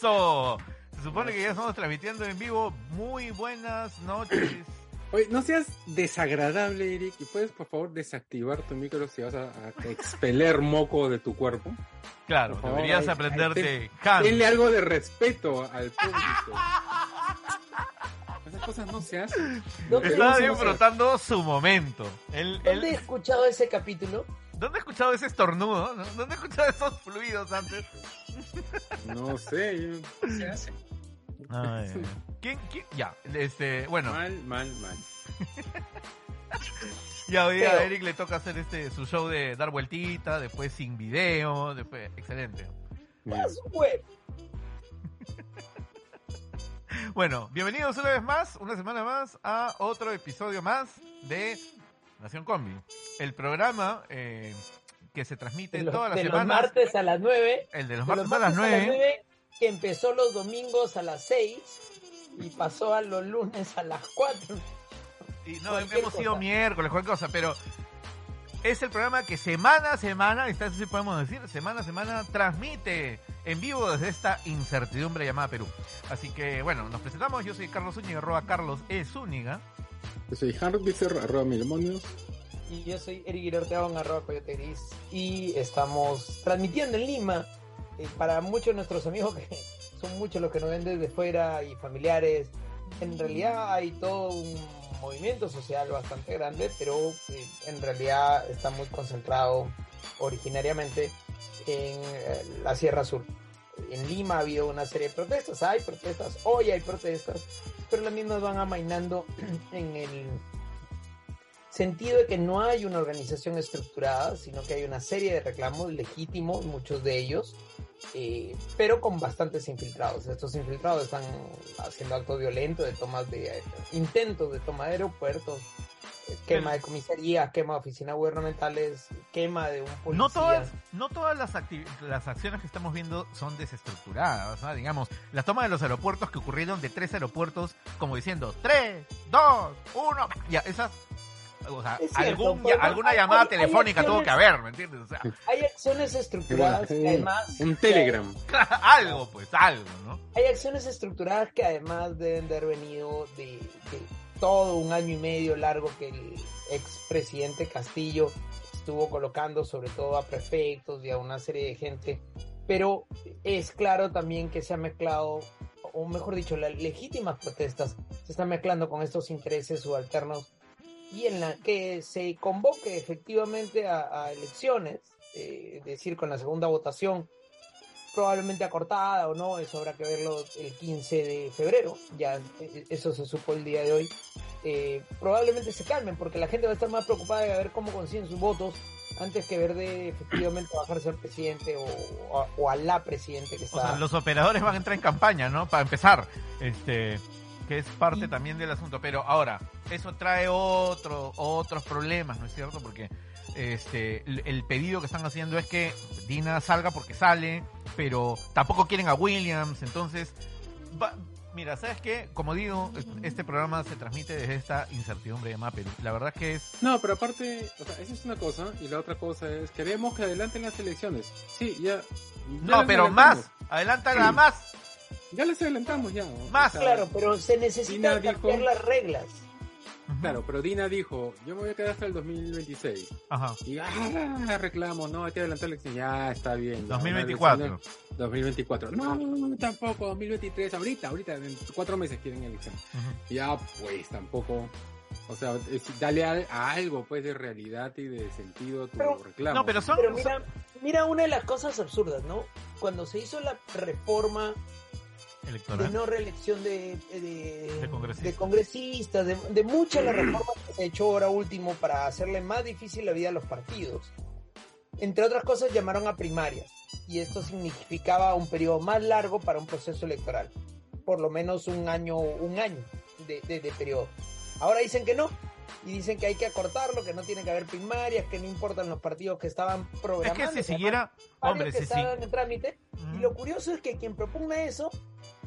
¡Eso! Se supone que ya estamos transmitiendo en vivo. Muy buenas noches. Oye, no seas desagradable, Eric, y puedes por favor desactivar tu micro si vas a, a expeler moco de tu cuerpo. Claro, favor, deberías ay, ay, aprenderte. Denle algo de respeto al público. Esas cosas no se hacen. ¿Dónde, Estaba no se disfrutando su momento. Él- ¿Dónde he escuchado ese capítulo? ¿Dónde he escuchado ese estornudo? ¿No? ¿Dónde he escuchado esos fluidos antes? No sé, se hace. ¿Quién, quién? Ya, este, bueno, Mal, mal, mal. ya hoy a Eric le toca hacer este su show de dar vueltita, después sin video, después, excelente. Bueno, bienvenidos una vez más, una semana más, a otro episodio más de Nación Combi. El programa eh, que se transmite De los, todas las de los semanas. martes a las 9. el de los de martes a las 9. 9, que empezó los domingos a las 6 y pasó a los lunes a las 4. Y no, hemos sido miércoles, cualquier cosa, pero es el programa que semana a semana, y eso sí podemos decir, semana a semana transmite en vivo desde esta incertidumbre llamada Perú. Así que, bueno, nos presentamos. Yo soy Carlos Zúñiga, arroba Carlos E. Zúñiga. Yo soy Hardbizer, arroba mil demonios. Y yo soy Eric Guirorteaga, en arroba Coyote Gris. Y estamos transmitiendo en Lima. eh, para muchos de nuestros amigos que son muchos los que nos ven desde fuera y familiares. En realidad hay todo un movimiento social bastante grande, pero eh, en realidad está muy concentrado originariamente en eh, la Sierra Sur. En Lima ha habido una serie de protestas, hay protestas, hoy hay protestas, pero las mismas van amainando en el sentido de que no hay una organización estructurada, sino que hay una serie de reclamos legítimos, muchos de ellos, eh, pero con bastantes infiltrados. Estos infiltrados están haciendo actos violentos de tomas de eh, intentos de toma de aeropuertos, eh, quema de comisarías, quema de oficinas gubernamentales, quema de un policía. No todas, no todas las, las acciones que estamos viendo son desestructuradas. ¿no? Digamos, la toma de los aeropuertos que ocurrieron de tres aeropuertos, como diciendo, tres, dos, uno. Ya, esas. O sea, cierto, algún- alguna hay- llamada hay- hay telefónica tuvo que haber, ¿me entiendes? O sea, Hay acciones estructuradas que además... Un Telegram. algo, pues, algo, ¿no? Hay acciones estructuradas que además deben de haber venido de, de todo un año y medio largo que el expresidente Castillo estuvo colocando sobre todo a prefectos y a una serie de gente. Pero es claro también que se ha mezclado, o mejor dicho, las legítimas protestas se están mezclando con estos intereses subalternos y en la que se convoque efectivamente a, a elecciones, eh, es decir, con la segunda votación probablemente acortada o no, eso habrá que verlo el 15 de febrero, ya eh, eso se supo el día de hoy, eh, probablemente se calmen porque la gente va a estar más preocupada de ver cómo consiguen sus votos antes que ver de efectivamente bajarse al presidente o, o a, o a la presidente que O está... sea, los operadores van a entrar en campaña, ¿no? Para empezar, este, que es parte también del asunto. Pero ahora, eso trae otro, otros problemas, ¿no es cierto? Porque este, el, pedido que están haciendo es que Dina salga porque sale, pero tampoco quieren a Williams, entonces, va- mira, ¿sabes qué? Como digo, este programa se transmite desde esta incertidumbre llamada Perú. La verdad es que es No, pero aparte, o sea, esa es una cosa, y la otra cosa es, queremos que adelanten las elecciones. Sí, ya. ya No, pero adelantamos. más, adelántala más. Ya las adelantamos ya. Más. sea, Claro, pero se necesitan cambiar dijo- las reglas. Claro, pero Dina dijo, yo me voy a quedar hasta el 2026. Ajá. Y ah, reclamo, no, hay que adelantar la elección. Ya, está bien. ya, 2024. una elección- 2024. No, tampoco, 2023. Ahorita, ahorita, en cuatro meses quieren elección. Ya, pues, tampoco. O sea, es- dale a, a algo pues de realidad y de sentido a tu Pero- reclamo. No, pero son... Pero mira, mira una de las cosas absurdas, ¿no? Cuando se hizo la reforma de electoral. no reelección de, de, De congresistas. de congresistas, de, de muchas las reformas que se echó ahora último para hacerle más difícil la vida a los partidos. Entre otras cosas llamaron a primarias y esto significaba un periodo más largo para un proceso electoral, por lo menos un año, un año de, de- de periodo. Ahora dicen que no y dicen que hay que acortarlo, que no tiene que haber primarias, que no importan los partidos que estaban Es programando. que si siguiera... Hombre, si sí. en trámite y lo curioso es que quien propugna eso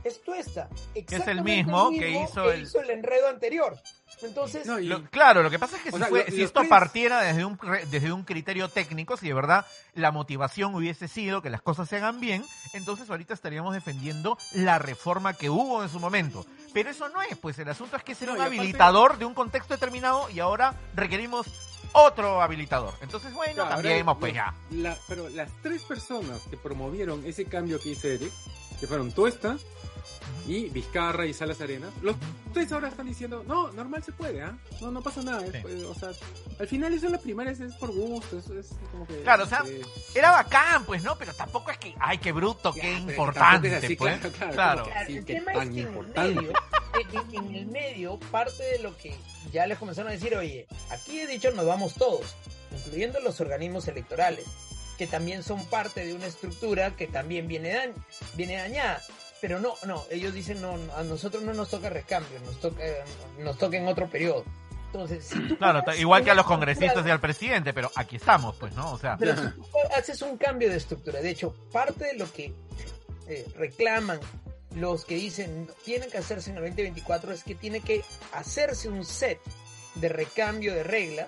es Tuesta. Exactamente mismo que hizo el- el enredo anterior. Entonces, No, y- Lo- claro, lo que pasa es que si, sea, fue- lo- si los esto tres- partiera desde un, desde un criterio técnico, si de verdad la motivación hubiese sido que las cosas se hagan bien, entonces ahorita estaríamos defendiendo la reforma que hubo en su momento. Pero eso no es, pues el asunto es que será No, un aparte- habilitador de un contexto determinado y ahora requerimos otro habilitador. Entonces, bueno, Claro, cambiemos ahora, pues ya. la- pero las tres personas que promovieron ese cambio que hice Eric, que fueron Tuesta y Vizcarra y Salas Arenas, los tres ahora están diciendo, no, normal se puede, ¿ah? No, no pasa nada. es, Sí. pues, o sea, al final eso en la primaria es, es por gusto, eso es como que... Claro, o sea, eh, Era bacán, pues, ¿no? Pero tampoco es que, ay, qué bruto, ya, qué importante, es así, pues. claro, claro, Claro. sí, el que tema tan es que en el, importante. medio, en, en el medio, parte de lo que ya les comenzaron a decir, oye, aquí he dicho nos vamos todos, incluyendo los organismos electorales, que también son parte de una estructura que también viene, dañ- viene dañada. Pero no, no, ellos dicen, no, a nosotros no nos toca recambio, nos toca, nos toca en otro periodo. Entonces, si tú Claro, igual que a los congresistas y al presidente, pero aquí estamos, pues, ¿no? O sea, Pero si tú haces un cambio de estructura, de hecho, parte de lo que eh, reclaman los que dicen tienen que hacerse en el 2024 es que tiene que hacerse un set de recambio de reglas,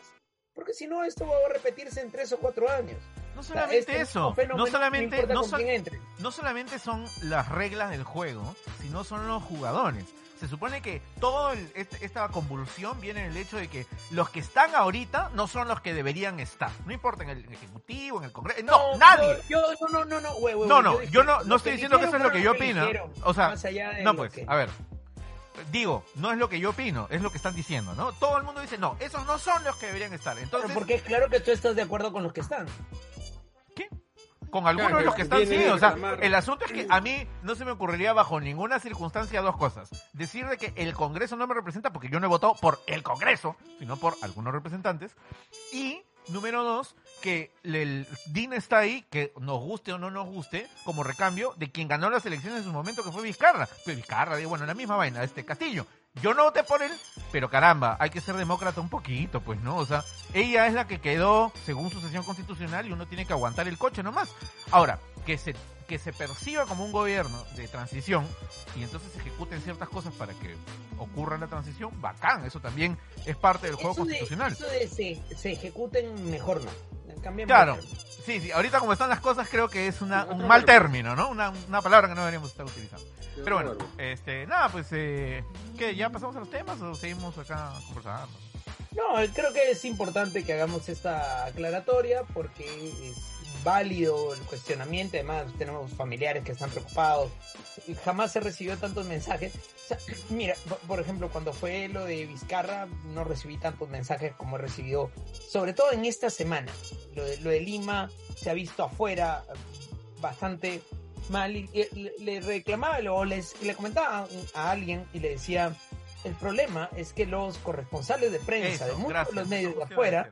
porque si no, esto va a repetirse en tres o cuatro años. No O sea, solamente este eso, no solamente, no, entre. no solamente son las reglas del juego, sino son los jugadores. Se supone que todo el- este- esta convulsión viene del hecho de que los que están ahorita no son los que deberían estar. No importa en el Ejecutivo, en el Congreso. No, nadie. Yo, yo- no, no, no, no, güey, güey, No, no, dije, yo no, no estoy diciendo que eso es lo que yo opino. O sea, eligieron, más allá de no pues, que- a ver. Digo, no es lo que yo opino, es lo que están diciendo, ¿no? Todo el mundo dice, no, esos no son los que deberían estar. Entonces, Pero porque es claro que tú estás de acuerdo con los que están. Con algunos Claro, de los que están, sí. O sea, el asunto es que a mí no se me ocurriría bajo ninguna circunstancia dos cosas. Decir de que el Congreso no me representa porque yo no he votado por el Congreso, sino por algunos representantes. Y, número dos, que el DIN está ahí, que nos guste o no nos guste, como recambio de quien ganó las elecciones en su momento, que fue Vizcarra. Pues Vizcarra, digo, bueno, la misma vaina, este Castillo. Yo no voté por él, pero caramba, hay que ser demócrata un poquito, pues, ¿no? O sea, ella es la que quedó según su sesión constitucional y uno tiene que aguantar el coche nomás. Ahora, que se, que se perciba como un gobierno de transición y entonces se ejecuten ciertas cosas para que ocurra la transición, bacán, eso también es parte del juego Eso de, constitucional. eso de se, se ejecuten mejor no. Cambiemos Claro. Sí, sí, ahorita como están las cosas creo que es una, un mal término, ¿no? Una, una palabra que no deberíamos estar utilizando. Pero bueno, este, nada, pues, eh, ¿qué? ¿Ya pasamos a los temas o seguimos acá conversando? No, creo que es importante que hagamos esta aclaratoria porque es válido el cuestionamiento. Además, tenemos familiares que están preocupados. Y Jamás se recibió tantos mensajes. O sea, mira, por- ejemplo, cuando fue lo de Vizcarra, no recibí tantos mensajes como he recibido, sobre todo en esta semana. Lo de, lo de Lima se ha visto afuera bastante mal y, y le, le reclamaba o les, le comentaba a, alguien y le decía. El problema es que los corresponsales de prensa de muchos gracias. de los medios de afuera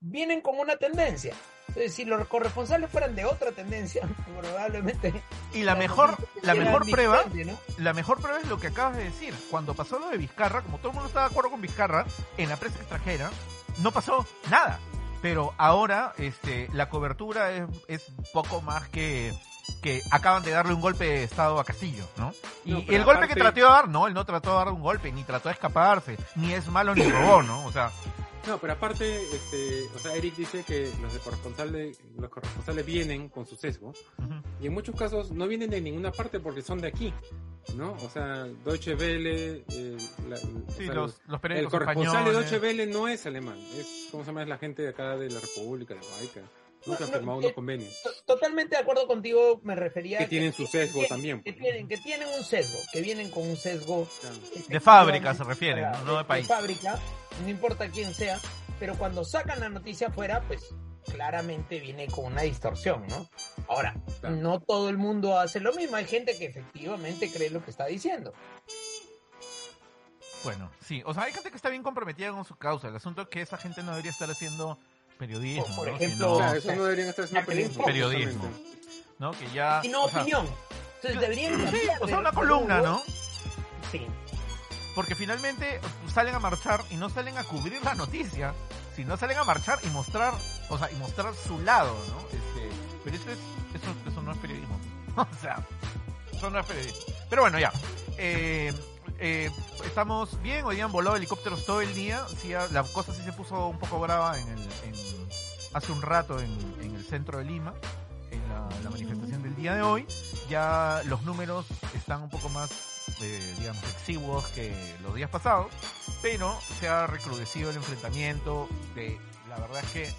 vienen con una tendencia. Entonces, si los corresponsales fueran de otra tendencia, probablemente. Y la mejor, la mejor prueba la mejor prueba es lo que acabas de decir. Cuando pasó lo de Vizcarra, como todo el mundo estaba de acuerdo con Vizcarra, en la prensa extranjera no pasó nada. Pero ahora este, la cobertura es, es poco más que, que acaban de darle un golpe de estado a Castillo, ¿no? Y, No, y pero el golpe que trató de dar, no, él no trató de dar un golpe, ni trató de escaparse, ni es malo ni robó, ¿no? O sea, No, pero aparte, este, o sea, Eric dice que los de corresponsales, los corresponsales vienen con su sesgo y en muchos casos no vienen de ninguna parte porque son de aquí, ¿no? O sea, Deutsche Welle, eh, la- sí, sea, los, los el corresponsal de españoles. Deutsche Welle no es alemán, es, ¿cómo se llama? Es la gente de acá de la República, de Baica. Nunca han No, no, firmado eh, unos convenios. To- Totalmente de acuerdo contigo, me refería. Que a tienen su sesgo que- también, Que pues. tienen, que tienen un sesgo, que vienen con un sesgo. Claro. De fábrica se refiere, ¿no? No de país. fábrica. no importa quién sea, pero cuando sacan la noticia afuera, pues claramente viene con una distorsión, ¿no? Ahora, Claro. no todo el mundo hace lo mismo, hay gente que efectivamente cree lo que está diciendo. Bueno, sí, o sea, hay gente que está bien comprometida con su causa. El asunto es que esa gente no debería estar haciendo periodismo, O, por ¿no? ejemplo, Sino- Claro, eso no deberían estar Fox, periodismo. justamente. ¿no? Que ya... Y no o sea, opinión. Entonces deberían Sí, o sea, una columna. ¿no? Sí. Porque finalmente salen a marchar y no salen a cubrir la noticia, sino salen a marchar y mostrar, o sea, y mostrar su lado, ¿no? Este, pero eso es, eso, eso no es periodismo. o sea, eso no es periodismo. Pero bueno, ya. Eh, eh, estamos bien, hoy han volado helicópteros todo el día. Sí, la cosa sí se puso un poco brava en el, en- hace un rato en, el centro de Lima, en la, la manifestación del día de hoy. Ya los números están un poco más eh, digamos, exiguos que los días pasados, pero se ha recrudecido el enfrentamiento. De, la verdad es que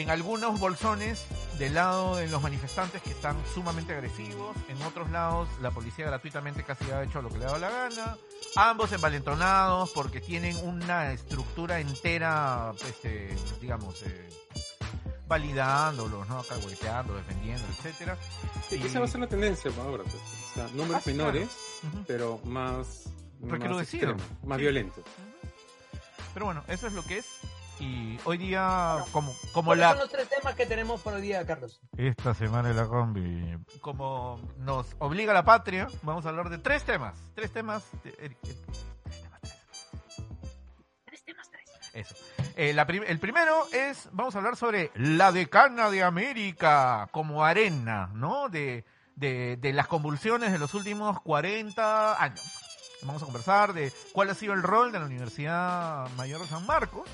en algunos bolsones del lado de los manifestantes que están sumamente agresivos, en otros lados la policía gratuitamente casi ha hecho lo que le ha dado la gana, ambos envalentonados porque tienen una estructura entera, este, digamos, eh, validándolos, ¿no? Cagueteando, defendiendo, etcétera. Sí, esa va a ser la tendencia para ahora. Pues. O sea, números Ah, sí, menores, pero más, extremos, más Sí. violentos. Pero bueno, eso es lo que es. Y hoy día, como, como ¿Cuáles la... son los tres temas que tenemos por hoy día, Carlos? Esta semana en la combi. Como nos obliga la patria, vamos a hablar de tres temas. Tres temas. de- eh, eh, tres temas, tres. Tres temas, tres. Eso. Eh, la prim- el primero es, vamos a hablar sobre la decana de América como arena, ¿no? De, de, de las convulsiones de los últimos 40 años. Vamos a conversar de cuál ha sido el rol de la Universidad Mayor de San Marcos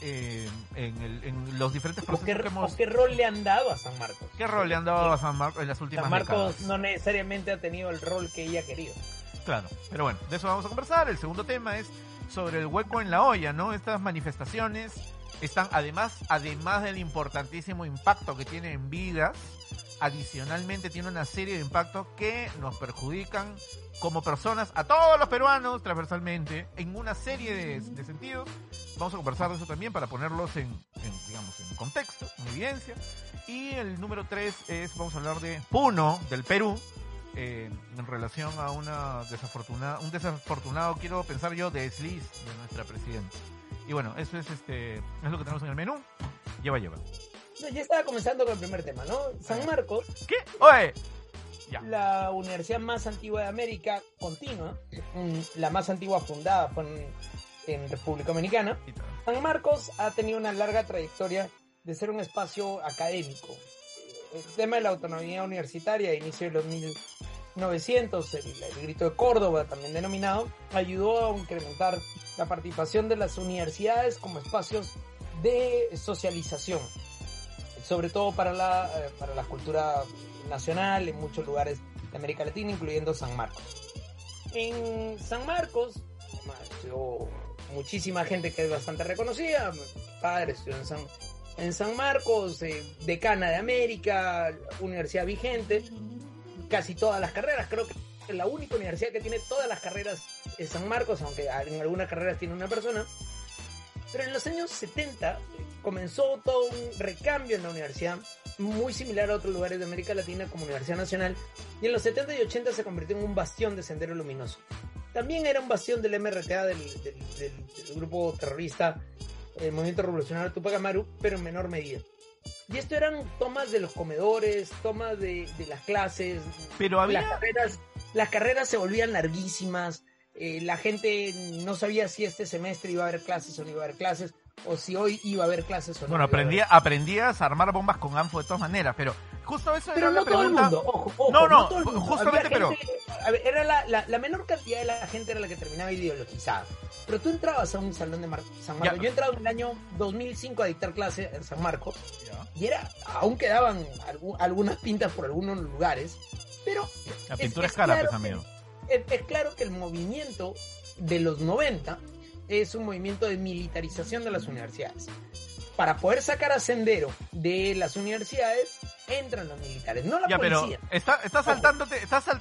eh, en, el- en los diferentes ¿O procesos qué, que hemos... qué rol le han dado a San Marcos? ¿Qué rol le han dado a San Marcos en las últimas San Marcos décadas? no necesariamente ha tenido el rol que ella ha querido. Claro, pero bueno, de eso vamos a conversar. El segundo tema es sobre el hueco en la olla, ¿no? Estas manifestaciones están además, además del importantísimo impacto que tienen en vidas, adicionalmente tiene una serie de impactos que nos perjudican como personas, a todos los peruanos transversalmente, en una serie de, de sentidos. Vamos a conversar de eso también para ponerlos en, en, digamos, en contexto, en evidencia. Y el número tres es, vamos a hablar de Puno, del Perú, eh, en relación a una desafortunada, un desafortunado, quiero pensar yo, desliz de nuestra presidenta. Y bueno, eso es este, es lo que tenemos en el menú. Lleva, lleva. Ya estaba comenzando con el primer tema, ¿no? San Marcos, ¿Qué? ¡Oye! Ya. la universidad más antigua de América, continua, la más antigua fundada fue en, en República Dominicana. San Marcos ha tenido una larga trayectoria de ser un espacio académico. El tema de la autonomía universitaria a inicio de los 1900, el, el grito de Córdoba también denominado, ayudó a incrementar la participación de las universidades como espacios de socialización, sobre todo para la, eh, para la cultura nacional en muchos lugares de América Latina, incluyendo San Marcos. En San Marcos, estudió muchísima gente que es bastante reconocida. Padre estudió en San, en San Marcos, eh, decana de América, universidad vigente, casi todas las carreras. Creo que es la única universidad que tiene todas las carreras es San Marcos, aunque en algunas carreras tiene una persona. Pero en los años 70 eh, comenzó todo un recambio en la universidad, muy similar a otros lugares de América Latina como Universidad Nacional, y en los 70 y 80 se convirtió en un bastión de Sendero Luminoso. También era un bastión del MRTA, del, del- del- del grupo terrorista, el Movimiento Revolucionario Tupac Amaru, pero en menor medida. Y esto eran tomas de los comedores, tomas de, de las clases, Pero había... las carreras, las carreras se volvían larguísimas, eh, la gente no sabía si este semestre iba a haber clases o no iba a haber clases, o si hoy iba a haber clases o no. Bueno, aprendía, aprendías a armar bombas con ANFO de todas maneras, pero justo eso Pero era no la todo el pregunta. mundo, ojo, ojo, No, no, todo el mundo. justamente, gente- a ver, era la, la, la menor cantidad de la gente era la que terminaba ideologizada. Pero tú entrabas a un salón de Mar- San Marcos. Ya. Yo he entrado en el año 2005 a dictar clase en San Marcos. Ya. Y era, aún quedaban algu- algunas pintas por algunos lugares. Pero La pintura es, es cara, claro pues, amigo. es, es claro que el movimiento de los 90 es un movimiento de militarización de las universidades. Para poder sacar a Sendero de las universidades, entran los militares, no la Ya, pero policía. está, está saltándote, está sal-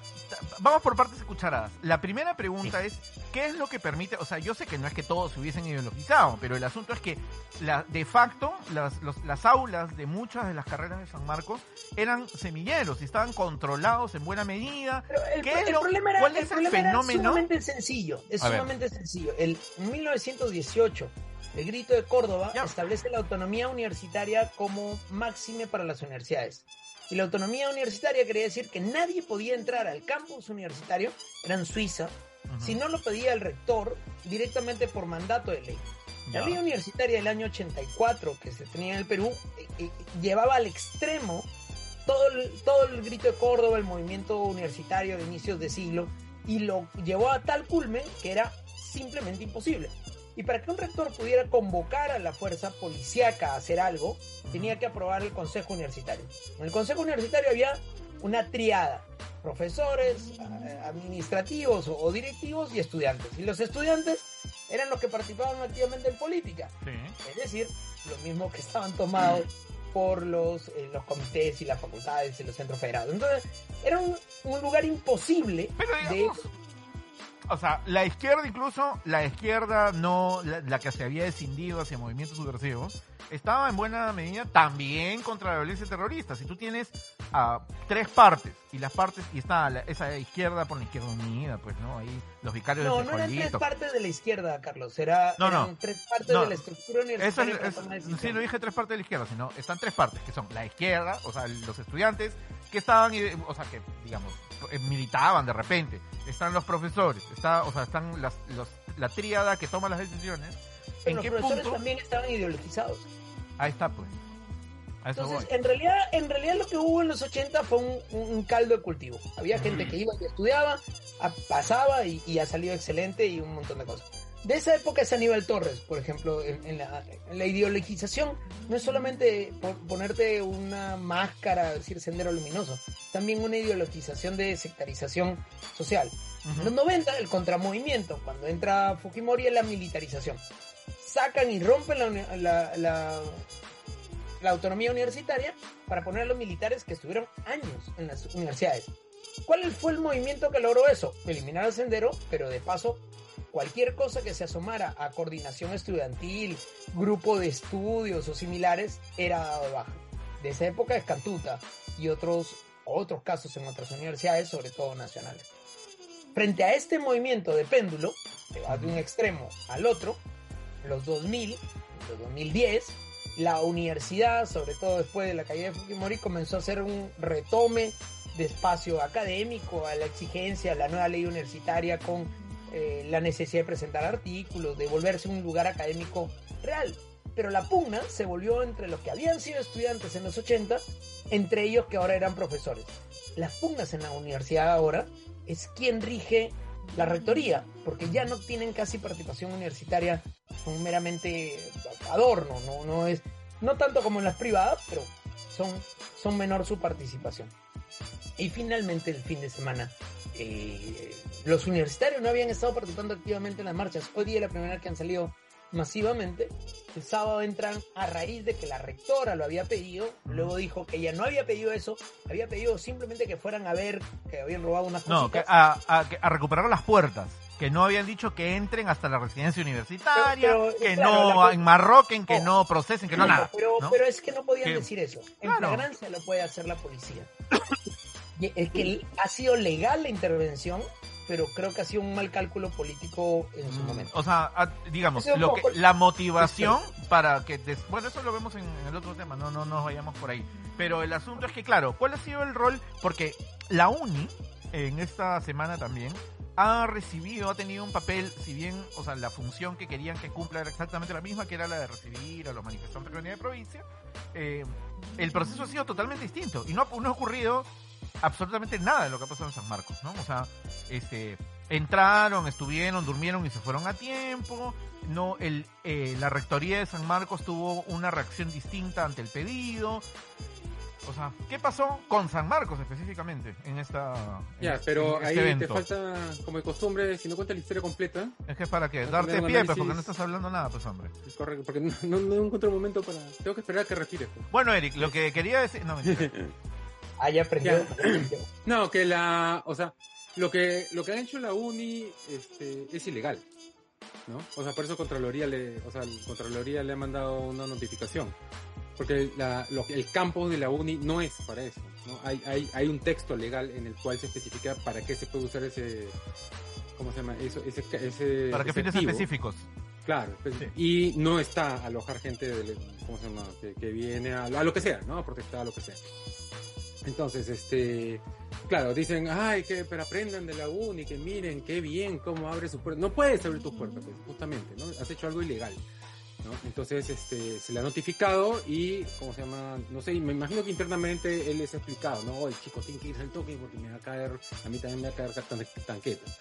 vamos por partes cucharadas. La primera pregunta es, ¿qué es lo que permite? O sea, yo sé que no es que todos se hubiesen ideologizado, pero el asunto es que la, de facto las, los- las aulas de muchas de las carreras de San Marcos eran semilleros y estaban controlados en buena medida. Pero el, ¿Qué pro- es el lo- problema era, cuál el es el problema era fenómeno? sumamente sencillo. Es A ver. sumamente sencillo. El, en 1918, el Grito de Córdoba Ya. establece la autonomía universitaria como máxime para las universidades. Y la autonomía universitaria quería decir que nadie podía entrar al campus universitario, era en Suiza, si no lo pedía el rector directamente por mandato de ley. La ley universitaria del año 84 que se tenía en el Perú eh, eh, llevaba al extremo todo el, todo el grito de Córdoba, el movimiento universitario de inicios de siglo, y lo llevó a tal culmen que era simplemente imposible. Y para que un rector pudiera convocar a la fuerza policíaca a hacer algo, tenía que aprobar el consejo universitario. En el consejo universitario había una triada, profesores, eh, administrativos o, directivos y estudiantes. Y los estudiantes eran los que participaban activamente en política, Sí. es decir, los mismos que estaban tomados por los, eh, los comités y las facultades y los centros federados. Entonces, era un, un lugar imposible Pero de o sea, la izquierda incluso, la izquierda no, la, la que se había escindido hacia movimientos subversivos, estaba en buena medida también contra la violencia terrorista. Si tú tienes a tres partes y las partes, y está la- esa izquierda por la izquierda unida, pues, ¿no? Ahí los vicarios No, de no eran tres partes de la izquierda, Carlos. Era, No, no. tres partes No. de la estructura universitaria. es, es- sí, no dije tres partes de la izquierda, sino están tres partes, que son la izquierda, o sea, los estudiantes que estaban, eh, o sea, que, digamos, militaban de repente, están los profesores, está, o sea, están las, los, la tríada que toma las decisiones. Pero ¿En los qué profesores punto? también estaban ideologizados. Ahí está, pues. Entonces, voy. en realidad, en realidad lo que hubo en los 80 fue un, un- un caldo de cultivo. Había gente que iba y estudiaba, a- pasaba y, y ha salido excelente y un montón de cosas. De esa época es Aníbal Torres, por ejemplo, en, en la, en la ideologización no es solamente po- ponerte una máscara, decir sendero luminoso, también una ideologización de sectarización social. En los 90, el contramovimiento, cuando entra Fujimori, es la militarización. Sacan y rompen la, uni- la, la- la autonomía universitaria para poner a los militares que estuvieron años en las universidades. ¿Cuál fue el movimiento que logró eso? Eliminar el sendero, pero de paso, cualquier cosa que se asomara a coordinación estudiantil, grupo de estudios o similares, era dado de baja. De esa época es Cantuta y otros, otros casos en otras universidades, sobre todo nacionales. Frente a este movimiento de péndulo, que va de un extremo al otro, los 2000, los 2010, la universidad, sobre todo después de la caída de Fujimori, comenzó a hacer un retome de espacio académico a la exigencia, a la nueva ley universitaria con eh, la necesidad de presentar artículos, de volverse un lugar académico real. Pero la pugna se volvió entre los que habían sido estudiantes en los 80, entre ellos que ahora eran profesores. Las pugnas en la universidad ahora es quien rige la rectoría, porque ya no tienen casi participación universitaria, son meramente adorno, no, no es, no tanto como en las privadas, pero son, son menor su participación. Y finalmente el fin de semana, eh, los universitarios no habían estado participando activamente en las marchas. Hoy día es la primera vez que han salido masivamente. El sábado entran a raíz de que la rectora lo había pedido. Luego dijo que ella no había pedido eso. Había pedido simplemente que fueran a ver que habían robado unas No, que a, a- que a recuperar las puertas. Que no habían dicho que entren hasta la residencia universitaria, Pero- pero, que claro, no enmarroquen, que No. no procesen, que no, nada. Pero, ¿no? pero es que no podían Que- decir eso. En Claro. flagrancia lo puede hacer la policía. Es que ha sido legal la intervención, pero creo que ha sido un mal cálculo político en su Mm, momento. O sea, a- digamos, lo que, la motivación para que... des- bueno, eso lo vemos en, en el otro tema, no, no nos vayamos por ahí. Pero el asunto es que, claro, ¿cuál ha sido el rol? Porque la UNI, en esta semana también, ha recibido, ha tenido un papel, si bien, o sea, la función que querían que cumpla era exactamente la misma, que era la de recibir a los manifestantes de la de provincia, eh, el proceso ha sido totalmente distinto y no, ha- no ha ocurrido absolutamente nada de lo que ha pasado en San Marcos, ¿no? O sea, este, entraron, estuvieron, durmieron y se fueron a tiempo. No, el, eh, la rectoría de San Marcos tuvo una reacción distinta ante el pedido. O sea, ¿qué pasó con San Marcos específicamente en esta Ya, este- pero en ahí este te falta, como de costumbre, si no cuentas la historia completa, Es que es para a darte pie, pues, análisis- porque no estás hablando nada, pues, hombre. corre, porque no, no, no encuentro el momento para... Tengo que esperar a que respires. pues. Bueno, Eric, lo que quería decir... No, mentira. Ah, ya aprendió. Ya. No, que la, o sea, Lo que, lo que ha hecho la uni este, es ilegal, ¿no? O sea, por eso Contraloría le, o sea, Contraloría le ha mandado una notificación. Porque la, lo, el campus de la uni no es para eso, ¿no? Hay, hay, hay un texto legal en el cual se especifica para qué se puede usar ese, ¿cómo se llama? Eso, ese, ese, Para qué fines específicos. Claro, pues, Sí. y no está alojar gente ¿cómo se llama? Que, que viene a, a lo que sea, ¿no? A protestar, a lo que sea. Entonces, este, claro, dicen, ay, que, pero aprendan de la uni, que miren, qué bien, cómo abre su puerta. No puedes abrir tu puerta, pues, justamente, ¿no? Has hecho algo ilegal, ¿no? Entonces, este, se le ha notificado y, ¿cómo se llama? No sé, me imagino que internamente él les ha explicado, ¿no? Oye, chicos, tienen que irse al toque porque me va a caer, a mí también me va a caer tan- tanquetas.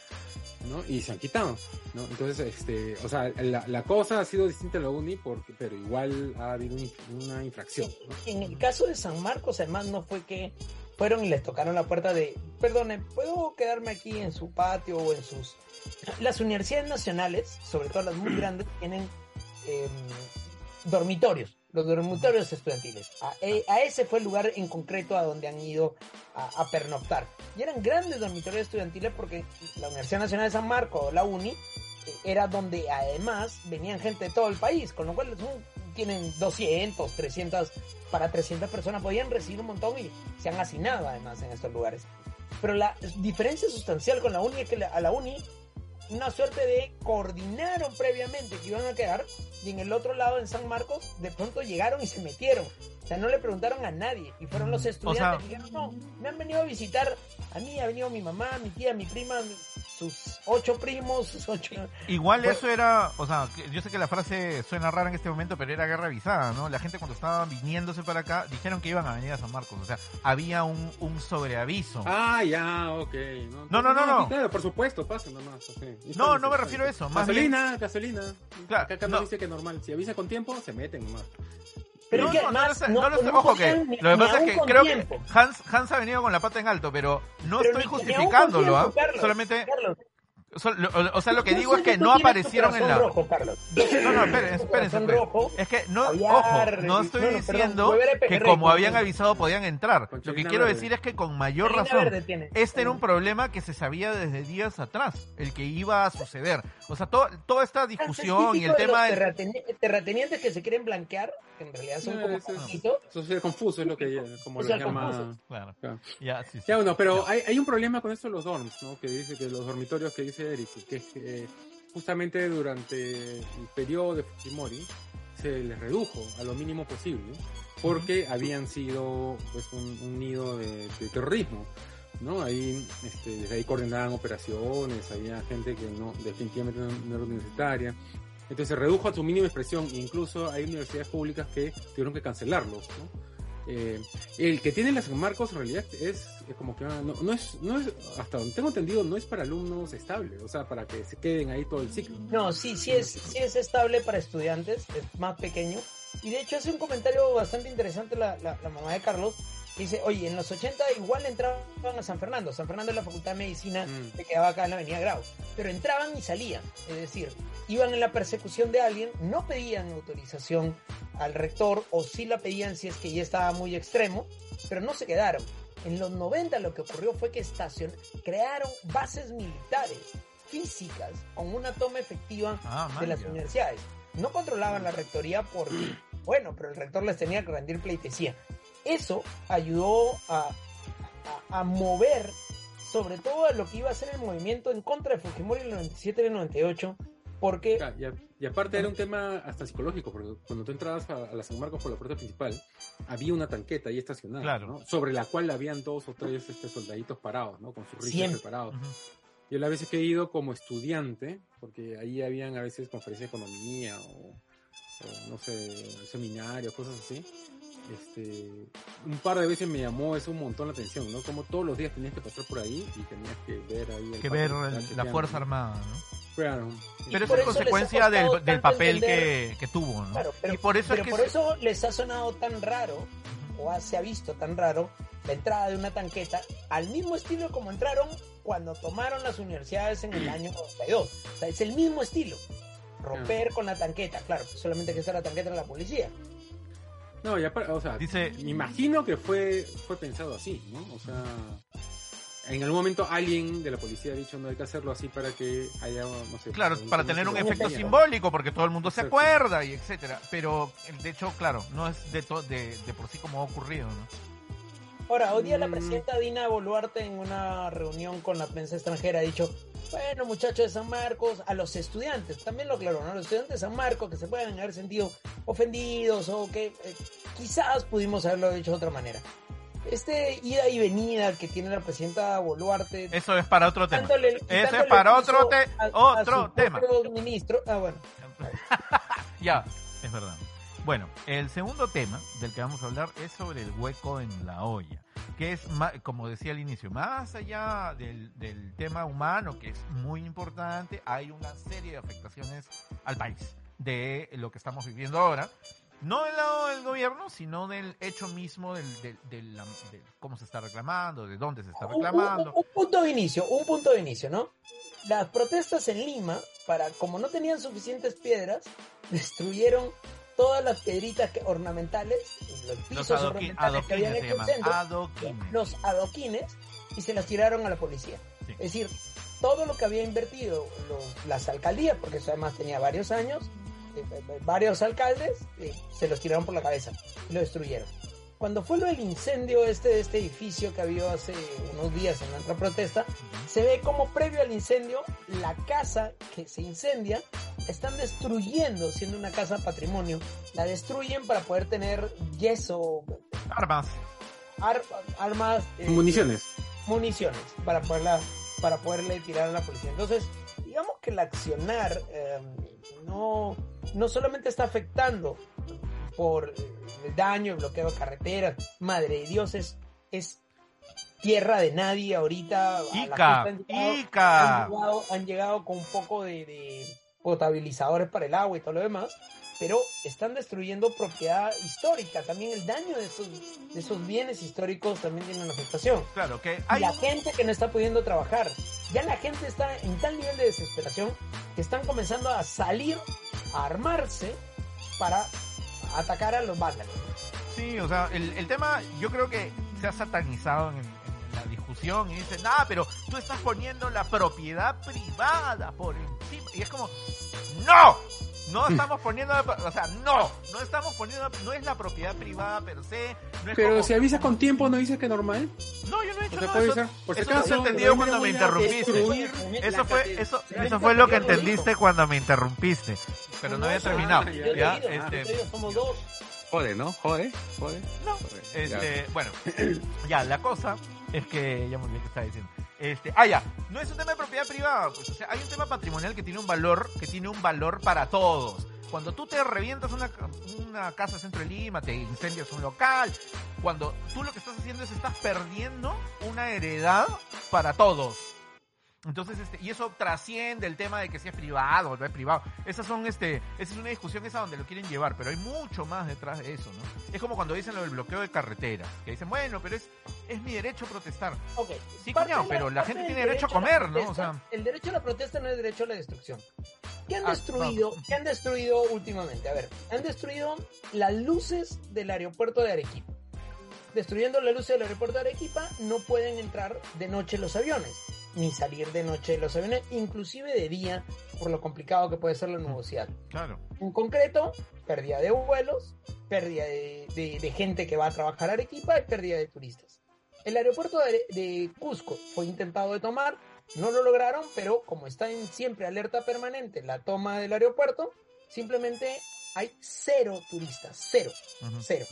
¿no? Y se han quitado, ¿no? Entonces, este, o sea, la, la cosa ha sido distinta a la uni, porque, pero igual ha habido un- una infracción, ¿no? En el caso de San Marcos, además, no fue que fueron y les tocaron la puerta de, perdone, ¿puedo quedarme aquí en su patio o en sus... Las universidades nacionales, sobre todo las muy grandes, tienen eh, dormitorios, los dormitorios estudiantiles. A, e- a ese fue el lugar en concreto a donde han ido a, a pernoctar. Y eran grandes dormitorios estudiantiles porque la Universidad Nacional de San Marcos, o la UNI, eh, era donde además venían gente de todo el país, con lo cual tienen 200, 300, para 300 personas podían recibir un montón y se han asignado además en estos lugares. Pero la diferencia sustancial con la uni es que a la uni una suerte de coordinaron previamente que iban a quedar y en el otro lado en San Marcos de pronto llegaron y se metieron. O sea, no le preguntaron a nadie y fueron los estudiantes que dijeron, no, me han venido a visitar a mí, ha venido mi mamá, mi tía, mi prima, mi- sus ocho primos, sus ocho... Igual Bueno. eso era, o sea, yo sé que la frase suena rara en este momento, pero era guerra avisada, ¿no? La gente cuando estaba viniéndose para acá, dijeron que iban a venir a San Marcos, o sea, había un, un sobreaviso. Ah, ya, ok. No, no, no, no. Claro, por supuesto, pasa nomás. así. No, no me bien, refiero a eso, bien. más Gasolina, gasolina. Claro, Acá, acá no. dice que normal. Si avisa con tiempo, se meten nomás. Pero no, es que no, sé, no- no lo sé, no ojo que ni- lo que pasa es que creo tiempo. que Hans, Hans ha venido con la pata en alto, pero no Pero estoy ni- ni justificándolo, ¿ah? tiempo, Carlos, Solamente, Carlos, o, sea, lo que digo es que no aparecieron en la... rojo, Carlos. No, no, esperen, pues. rojo, Es que no, ojo, no estoy diciendo que como habían avisado podían entrar. Lo que quiero decir es que con mayor razón, este era un problema que se sabía desde días atrás, el que iba a suceder. O sea, to- toda esta Es discusión y el de tema terrateni- terratenientes que se quieren blanquear, que en realidad son como eso es- confuso es lo que como lo llama. Claro. Claro. Ya, sí, sí. Ya bueno, pero hay, hay un problema con esto de los dorms, ¿no? Que dice que los dormitorios que dice Que es que justamente durante el periodo de Fujimori se les redujo a lo mínimo posible porque habían sido pues un, un nido de, de terrorismo, ¿no? Ahí, este, desde ahí coordinaban operaciones, había gente que no, definitivamente no, era universitaria. Entonces se redujo a su mínima expresión, incluso hay universidades públicas que tuvieron que cancelarlos, ¿no? Eh, el que tiene las Marcos en realidad es, es como que ah, no, es, no hasta donde tengo entendido, no es para alumnos estables, o sea, para que se queden ahí todo el ciclo. No, sí, sí es, sí es estable para estudiantes, es más pequeño. Y de hecho hace un comentario bastante interesante la mamá de Carlos. Dice, oye, en los 80 igual entraban a San Fernando. San Fernando es la Facultad de Medicina Mm. que quedaba acá en la Avenida Grau. Pero entraban y salían. Es decir, iban en la persecución de alguien, no pedían autorización al rector o sí la pedían si es que ya estaba muy extremo, pero no se quedaron. En los 90 lo que ocurrió fue que estacion crearon bases militares físicas con una toma efectiva Ah, de las universidades. No controlaban la rectoría porque, bueno, pero el rector les tenía que rendir pleitesía. Eso ayudó a, a, a mover sobre todo a lo que iba a ser el movimiento en contra de Fujimori en el 97 y el 98, porque y, a- y aparte era un tema hasta psicológico, porque cuando tú entrabas a, a la San Marcos por la puerta principal, había una tanqueta ahí estacionada, Claro. ¿no? sobre la cual habían dos o tres este, soldaditos parados, ¿no? con sus rifles preparados. Ujú. Yo las veces que he ido como estudiante, porque ahí habían a veces conferencias de economía o, o, no sé, seminarios, cosas así. Este, un par de veces me llamó eso un montón la atención, ¿no? Como todos los días tenías que pasar por ahí y tenías que ver ahí el Que ver el- la Fuerza. Armada, ¿no? Claro. Pero eso es consecuencia del, del papel que, que tuvo, ¿no? Claro, pero, y por eso pero es que por se- eso les ha sonado tan raro, o ha- se ha visto tan raro, la entrada de una tanqueta al mismo estilo como entraron cuando tomaron las universidades en el año 92. O sea, es el mismo estilo. Romper con la tanqueta, claro, solamente que esta la tanqueta era la policía. No, ya, o sea, Dice- me imagino que fue, fue pensado así, ¿no? O sea, en algún momento alguien de la policía ha dicho no hay que hacerlo así para que haya, no sé. Claro, para tener un efecto compañía. simbólico, porque todo el mundo se acuerda y etcétera. Pero, de hecho, claro, no es de, to- de, de por sí como ha ocurrido, ¿no? Ahora, hoy día la Mm. presidenta Dina Boluarte en una reunión con la prensa extranjera ha dicho, bueno muchachos de San Marcos, a los estudiantes, también lo aclaró, ¿no? A los estudiantes de San Marcos que se pueden haber sentido ofendidos o que eh, quizás pudimos haberlo hecho de otra manera. Este ida y venida que tiene la presidenta Boluarte, Eso es para otro tema. Eso es para otro, te- a- otro tema. ministro, ah bueno, ya, es verdad. Bueno, el segundo tema del que vamos a hablar es sobre el hueco en la olla, que es, como decía al inicio, más allá del, del tema humano, que es muy importante, hay una serie de afectaciones al país de lo que estamos viviendo ahora. No del lado del gobierno, sino del hecho mismo del, cómo se está reclamando, de dónde se está Un- un- reclamando. Un, punto de inicio, un punto de inicio, ¿no? Las protestas en Lima, para como no tenían suficientes piedras, destruyeron todas las piedritas que- ornamentales, los Los pisos ornamentales que habían hecho el centro, Adoquines. los adoquines, y se las tiraron a la policía. Sí. Es decir, todo lo que había invertido los- las alcaldías, porque eso además tenía varios años, eh, eh, varios alcaldes, eh, se los tiraron por la cabeza y lo destruyeron. Cuando fue lo del incendio este de este edificio que había hace unos días en nuestra protesta, se ve como previo al incendio, la casa que se incendia, están destruyendo, siendo una casa patrimonio, la destruyen para poder tener yeso, Armas. ar- armas, eh, Municiones. municiones para poderla para poderle tirar a la policía. Entonces, digamos que el accionar eh, no, no solamente está afectando por el daño, el bloqueo de carreteras, madre de Dios, es, es tierra de nadie ahorita. Ica, han llegado- Ica. han llegado, han llegado con un poco de, de potabilizadores para el agua y todo lo demás, pero están destruyendo propiedad histórica. También el daño de esos, de esos bienes históricos también tiene una afectación. Claro, que Y hay la gente que no está pudiendo trabajar. Ya la gente está en tal nivel de desesperación que están comenzando a salir, a armarse para atacar a los vándalos. Sí, o sea, el, el tema yo creo que se ha satanizado en, la discusión y dicen, ah, pero tú estás poniendo la propiedad privada por encima. Y es como, no, no estamos poniendo, o sea, no, no estamos poniendo, no es la propiedad privada per se. No es Pero como- si avisas con tiempo, ¿no dices que normal? No, yo no he O dicho sea, nada. Eso, por si eso no acaso. se entendido no cuando me interrumpiste. eso fue, eso, eso es fue lo que entendiste cuando me interrumpiste. Pero no había terminado. ah, Yo te Ya, este, somos dos. Jode, ¿no? Jode, jode. No, Jode. Este, bueno, ya, la cosa es que, ya muy bien que estaba diciendo. Este, ah, ya, no es un tema de propiedad privada, pues, o sea, hay un tema patrimonial que tiene un valor, que tiene un valor para todos. Cuando tú te revientas una, una casa centro de Lima, te incendias un local, cuando tú lo que estás haciendo es estás perdiendo una heredad para todos. Entonces, este, y eso trasciende el tema de que si es privado o no es privado. Esas son, este, esa es una discusión esa donde lo quieren llevar, pero hay mucho más detrás de eso, ¿no? Es como cuando dicen lo del bloqueo de carreteras, que dicen, bueno, pero es, es mi derecho a protestar. Ok. Sí, de pero la gente tiene derecho a comer, ¿no? O sea- El derecho a la protesta no es derecho a la destrucción. ¿Qué han Ah, destruido? no. ¿Qué han destruido últimamente? A ver, han destruido las luces del aeropuerto de Arequipa. Destruyendo las luces del aeropuerto de Arequipa, no pueden entrar de noche los aviones, ni salir de noche los aviones, inclusive de día, por lo complicado que puede ser la nubosidad. Claro. En concreto, pérdida de vuelos, pérdida de, de- de gente que va a trabajar a Arequipa y pérdida de turistas. El aeropuerto de, de Cusco fue intentado de tomar, no lo lograron, pero como está en siempre alerta permanente la toma del aeropuerto, simplemente hay cero turistas, cero, Ujú. cero.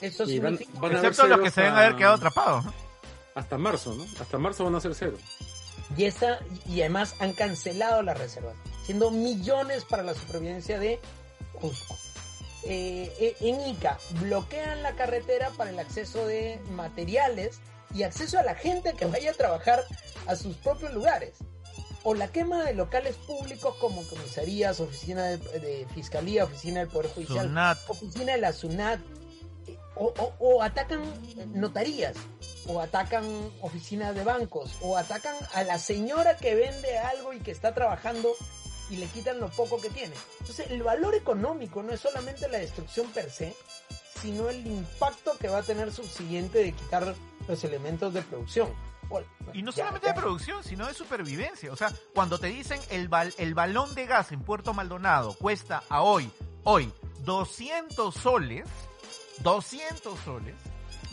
Eso Y van- significa van a haber Excepto los que se deben haber quedado atrapados, ¿no? Hasta marzo, ¿no? Hasta marzo van a ser cero. Y, esa, y además han cancelado las reservas, siendo millones para la supervivencia de Cusco. Eh, eh, en Ica bloquean la carretera para el acceso de materiales y acceso a la gente que vaya a trabajar a sus propios lugares. O la quema de locales públicos como comisarías, oficina de, de fiscalía, oficina del Poder Judicial, Sunat. oficina de la SUNAT, o, o- o atacan notarías, o atacan oficinas de bancos, o atacan a la señora que vende algo y que está trabajando y le quitan lo poco que tiene. Entonces, el valor económico no es solamente la destrucción per se, sino el impacto que va a tener subsiguiente de quitar los elementos de producción. Y no Ya, solamente ya. de producción, sino de supervivencia. O sea, cuando te dicen el, bal- el balón de gas en Puerto Maldonado cuesta a hoy, hoy, 200 soles, 200 soles,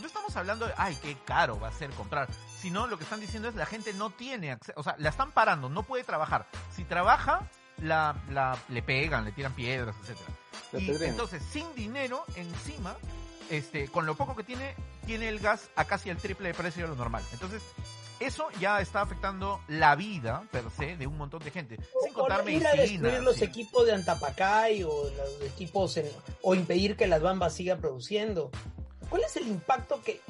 no estamos hablando de, ay, qué caro va a ser comprar, sino lo que están diciendo es la gente no tiene acceso, o sea, la están parando, no puede trabajar. Si trabaja, la, la, le pegan, le tiran piedras, etcétera. Y entonces, sin dinero, encima, este, con lo poco que tiene, tiene el gas a casi el triple de precio de lo normal. Entonces, eso ya está afectando la vida, per se, de un montón de gente. Sin O ir a destruir los sí. equipos de Antapacay o los equipos en- o impedir que las bambas sigan produciendo. ¿Cuál es el impacto que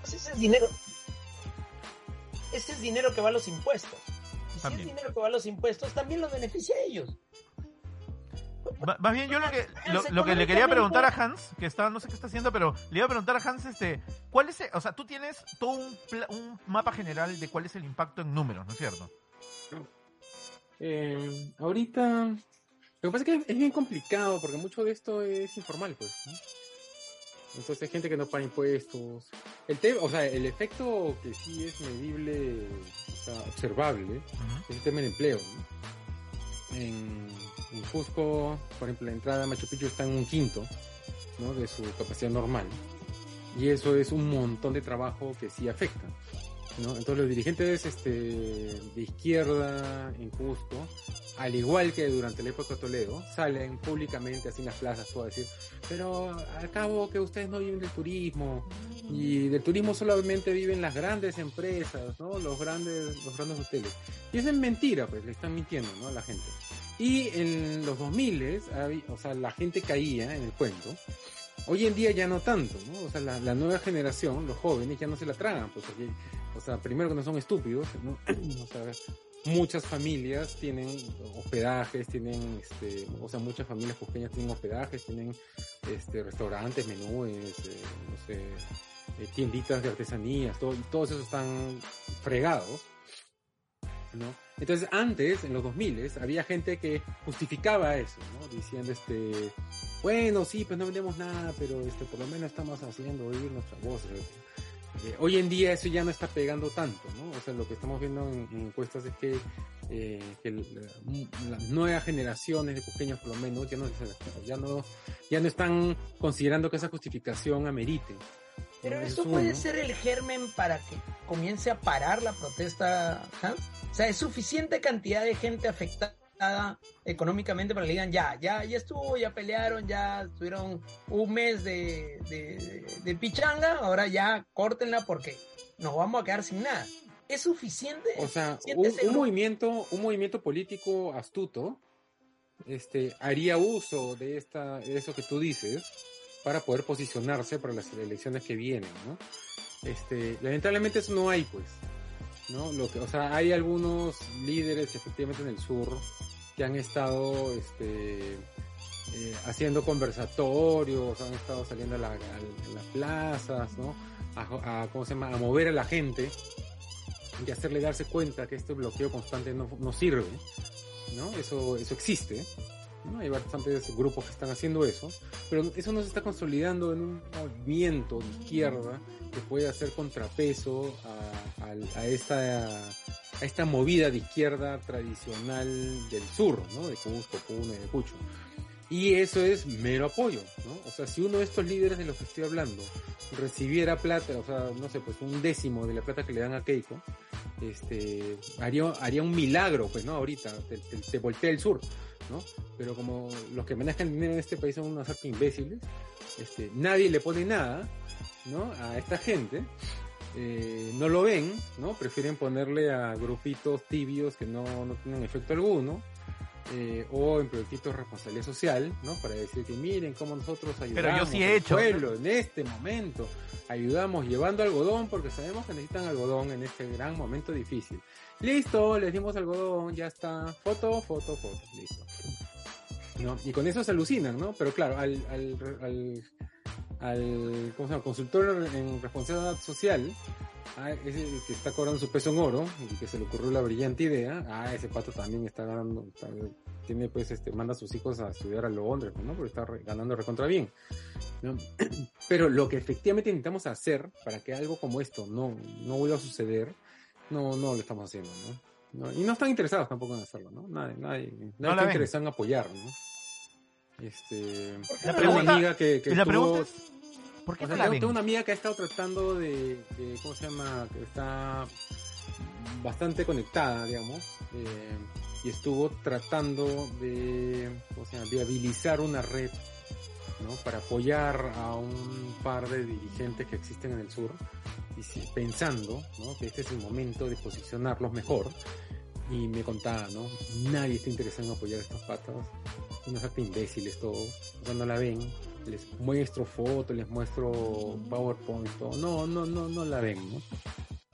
pues ese es dinero? Ese es dinero que va a los impuestos. Y si es dinero que va a los impuestos, también los beneficia a ellos. Más bien, yo lo que, lo, lo que le quería preguntar a Hans, que está, no sé qué está haciendo, pero le iba a preguntar a Hans, este, ¿cuál es, el- o sea, tú tienes todo un, un mapa general de cuál es el impacto en números, ¿no es cierto? Eh, ahorita, lo que pasa es que es bien complicado porque mucho de esto es informal, pues. ¿no? Entonces hay gente que no paga impuestos. El tema, o sea, el efecto que sí es medible, o sea, observable, Ujú. es el tema del empleo. ¿no? En, en Cusco, por ejemplo, la entrada a Machu Picchu está en un quinto ¿no? de su capacidad normal. Y eso es un montón de trabajo que sí afecta. ¿no? Entonces los dirigentes este, de izquierda en Cusco, al igual que durante la época de Toledo, salen públicamente así en las plazas todo a decir, pero al cabo que ustedes no viven del turismo, y del turismo solamente viven las grandes empresas, ¿no? Los grandes, los grandes hoteles. Y eso es mentira, pues, le están mintiendo, ¿no? A la gente. Y en los 2000, habí- o sea, la gente caía en el cuento. Hoy en día ya no tanto. O sea, la, nueva generación, los jóvenes, ya no se la tragan, pues, porque, o sea, primero que no son estúpidos, ¿no? O sea, muchas familias tienen hospedajes, tienen, este, o sea, muchas familias pequeñas tienen hospedajes, tienen, este, restaurantes, menúes, eh, no sé, eh, tienditas de artesanías, todo, todos esos están fregados, ¿no? Entonces, antes, en los 2000, había gente que justificaba eso, ¿no? Diciendo, este, bueno, sí, pues no vendemos nada, pero este, por lo menos estamos haciendo oír nuestra voz. Eh, hoy en día eso ya no está pegando tanto, ¿no? O sea, lo que estamos viendo en, en encuestas es que, eh, las nuevas generaciones de pequeños, por lo menos, ya no, ya no, ya no están considerando que esa justificación amerite. Pero Ese eso es puede uno. ser el germen para que comience a parar la protesta, Hans. O sea, es suficiente cantidad de gente afectada económicamente para que le digan ya, ya, ya estuvo, ya pelearon, ya estuvieron un mes de, de, de pichanga, ahora ya córtenla porque nos vamos a quedar sin nada. ¿Es suficiente? O sea, un, movimiento, un movimiento político astuto, este, haría uso de esta, de eso que tú dices, para poder posicionarse para las elecciones que vienen, ¿no? Este, lamentablemente eso no hay, pues, ¿no? Lo que, o sea, hay algunos líderes efectivamente en el sur que han estado, este, eh, haciendo conversatorios, han estado saliendo a, la- a- las plazas, ¿no? A, a- ¿cómo se llama? A mover a la gente y hacerle darse cuenta que este bloqueo constante no, no sirve, ¿no? Eso, eso existe, ¿no? Hay bastantes grupos que están haciendo eso, pero eso no se está consolidando en un movimiento de izquierda que puede hacer contrapeso a, al- a esta a esta movida de izquierda tradicional del sur, ¿no? De Cusco, Puno y de Cucho. Y eso es mero apoyo, ¿no? O sea, si uno de estos líderes de los que estoy hablando recibiera plata, o sea, no sé, pues un décimo de la plata que le dan a Keiko, este, haría, haría un milagro, pues, ¿no? Ahorita, te, te, te voltea el sur, ¿no? Pero como los que manejan dinero en este país son unos hartos imbéciles, este, nadie le pone nada, ¿no? A esta gente, eh, no lo ven, ¿no? Prefieren ponerle a grupitos tibios que no, no tienen efecto alguno, eh, o en proyectitos de responsabilidad social, ¿no? Para decir que miren cómo nosotros ayudamos yo sí he al hecho. pueblo en este momento, ayudamos llevando algodón porque sabemos que necesitan algodón en este gran momento difícil. Listo, les dimos algodón, ya está, foto, foto, foto, listo. ¿No? Y con eso se alucinan, ¿no? Pero claro, al, al, al, ¿cómo se llama? consultor en responsabilidad social, ah, ese que está cobrando su peso en oro y que se le ocurrió la brillante idea, ah, ese pato también está ganando, tiene pues este, manda a sus hijos a estudiar a Londres, ¿no? Porque está re- ganando recontra bien. Pero lo que efectivamente necesitamos hacer para que algo como esto no, no vuelva a suceder no, no lo estamos haciendo, ¿no? No, y no están interesados tampoco en hacerlo, ¿no? Nadie, nadie, nadie está interesado en apoyar, ¿no? Este, La pregunta- una amiga que, que la estuvo- pregunta es, ¿por qué o no sea, la tengo, tengo una amiga que ha estado tratando de, de- ¿cómo se llama? Que está bastante conectada, digamos, eh, y estuvo tratando de, ¿cómo se llama? Viabilizar una red, ¿no? Para apoyar a un par de dirigentes que existen en el sur, pensando, ¿no? Que este es el momento de posicionarlos mejor. Y me contaba, ¿no? Nadie está interesado en apoyar a estos patas. Unos actos imbéciles todos. O sea, no la ven. Les muestro fotos, les muestro PowerPoint. No, no, no, no la ven, ¿no?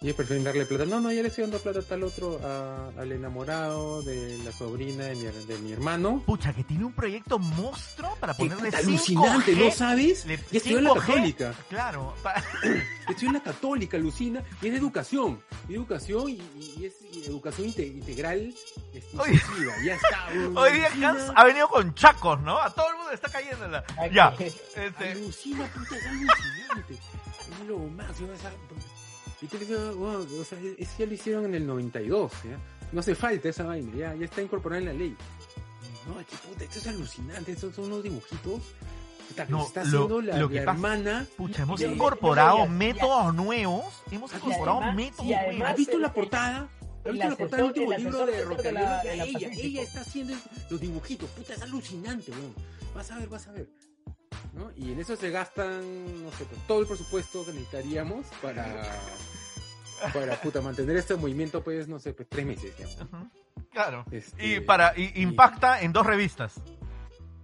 Y ellos prefieren darle plata. No, no, ya le estoy dando plata a tal otro, a- al enamorado de la sobrina de mi, de mi hermano. Pucha, que tiene un proyecto monstruo para ponerle Puta, 5G. alucinante, ¿no sabes? Le- Y estudió en la 5G. católica. Claro, pa- Estoy en la católica, alucina, y es de educación. Y educación, y, y es y educación inte- integral, inclusiva, ya está. hoy día. Hans ha venido con chacos, ¿no? A todo el mundo le está cayendo la... Ya, este... Alucina, puta, es alucinante. Es lo máximo. Esa... Y te digo, wow, o sea, eso ya lo hicieron en el 92, ¿ya? No hace falta esa vaina, ya, ya está incorporada en la ley. No, que puta, esto es alucinante, estos son unos dibujitos. Puta, que No, está lo- haciendo la, lo que la pasa- hermana. Pucha, hemos y- incorporado métodos nuevos. Hemos incorporado además- métodos nuevos. ¿Has visto el- la portada? ¿Has visto la portada del último libro de de de la ella, ella está haciendo los dibujitos. Puta, es alucinante, weón. Vas a ver, vas a ver. ¿No? Y en eso se gastan, no sé, pues, todo el presupuesto que necesitaríamos para, para puta, mantener este movimiento, pues, no sé, pues tres meses, digamos. Ujú, Claro. Este, Y para y impacta en dos revistas.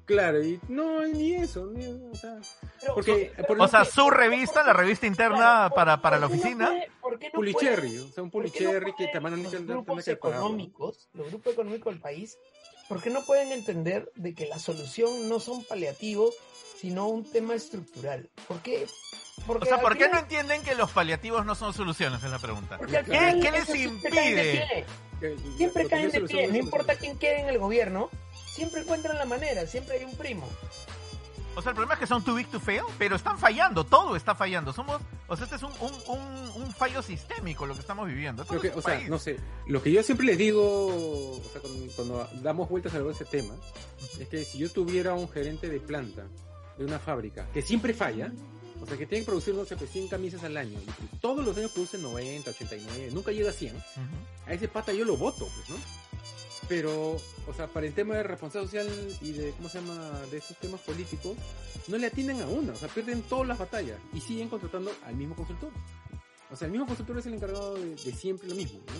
Claro, y no, ni eso, ni, o sea, pero- porque, pero- por O sea, ejemplo, su revista, la revista interna Claro, para, para la ¿por qué no oficina. puede- por qué no Pulicherry, puede- o sea, un qué no Pulicherry que te mandan los que grupos que económicos, los grupos económicos del país, ¿por qué no pueden entender de que la solución no son paliativos, sino un tema estructural? ¿Por qué? O Porque sea, al ¿por qué no entienden que los paliativos no son soluciones? Es la pregunta. porque ¿Qué- final qué les ellos siempre caen de impide? Siempre caen no de pie, no importa quién quede en el gobierno, siempre encuentran la manera, siempre hay un primo. O sea, el problema es que son too big to fail, pero están fallando, todo está fallando. Somos, o sea, este es un, un, un, un fallo sistémico lo que estamos viviendo. Esto Lo que, es o sea, país. no sé, lo que yo siempre les digo, o sea, cuando, cuando damos vueltas de ese tema, es que si yo tuviera un gerente de planta de una fábrica que siempre falla, o sea, que tiene que producir, no sé, pues 100 camisas al año, y todos los años produce 90, 89, nunca llega a 100, Ujú. a ese pata yo lo voto, pues, ¿no? Pero, o sea, para el tema de responsabilidad social y de, ¿cómo se llama?, de esos temas políticos, no le atienden a una, o sea, pierden todas las batallas y siguen contratando al mismo consultor. O sea, el mismo consultor es el encargado de, de siempre lo mismo, ¿no?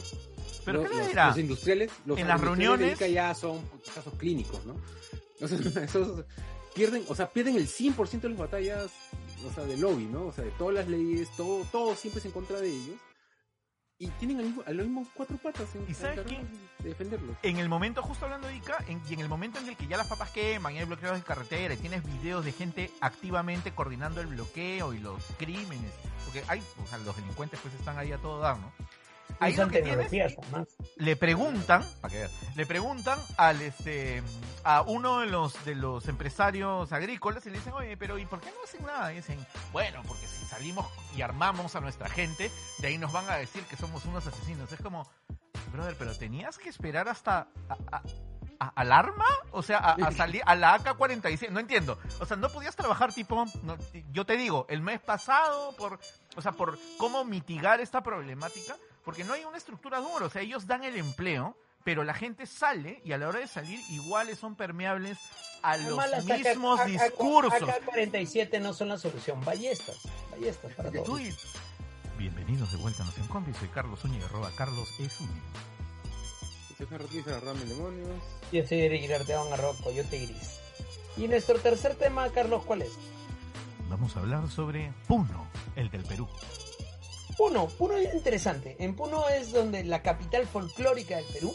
Pero los, ¿qué los- los industriales, los En las reuniones- ICA ya son casos clínicos, ¿no? O sea, esos pierden, o sea, pierden el 100% de las batallas, o sea, de lobby, ¿no? O sea, de todas las leyes, todo, todo siempre es en contra de ellos. Y tienen al mismo, a los mismos cuatro patas en, ¿Y sabes encargados de defenderlos. En el momento, justo hablando de ICA, en- y en el momento en el que ya las papas queman y hay bloqueos de carretera y tienes videos de gente activamente coordinando el bloqueo y los crímenes, porque hay, o sea, los delincuentes pues están ahí a todo dar, ¿no? Ahí lo que tienes le preguntan, para que veas, le preguntan al este a uno de los de los empresarios agrícolas y le dicen, "Oye, pero ¿y por qué no hacen nada?" Y dicen, "Bueno, porque si salimos y armamos a nuestra gente, de ahí nos van a decir que somos unos asesinos." Es como, "Brother, pero tenías que esperar hasta a- a- a- al arma, o sea, a, a salir a la AK-47, no entiendo. O sea, no podías trabajar tipo, no, yo te digo, el mes pasado por, o sea, por cómo mitigar esta problemática, porque no hay una estructura dura, o sea, ellos dan el empleo, pero la gente sale y a la hora de salir iguales son permeables a los Además, mismos AK- discursos. AK-47 no son la solución, ballestas, ballestas para todos. Bienvenidos de vuelta a Nación Combi, soy Carlos Zúñiga, arroba Carlos es Zúñiga. Stephen Ortiz, Rame Demonios. Yo soy Eric Arteaga arroba Coyote Gris. Y nuestro tercer tema, Carlos, ¿cuál es? Vamos a hablar sobre Puno, el del Perú. Puno, Puno es interesante. En Puno es donde la capital folclórica del Perú.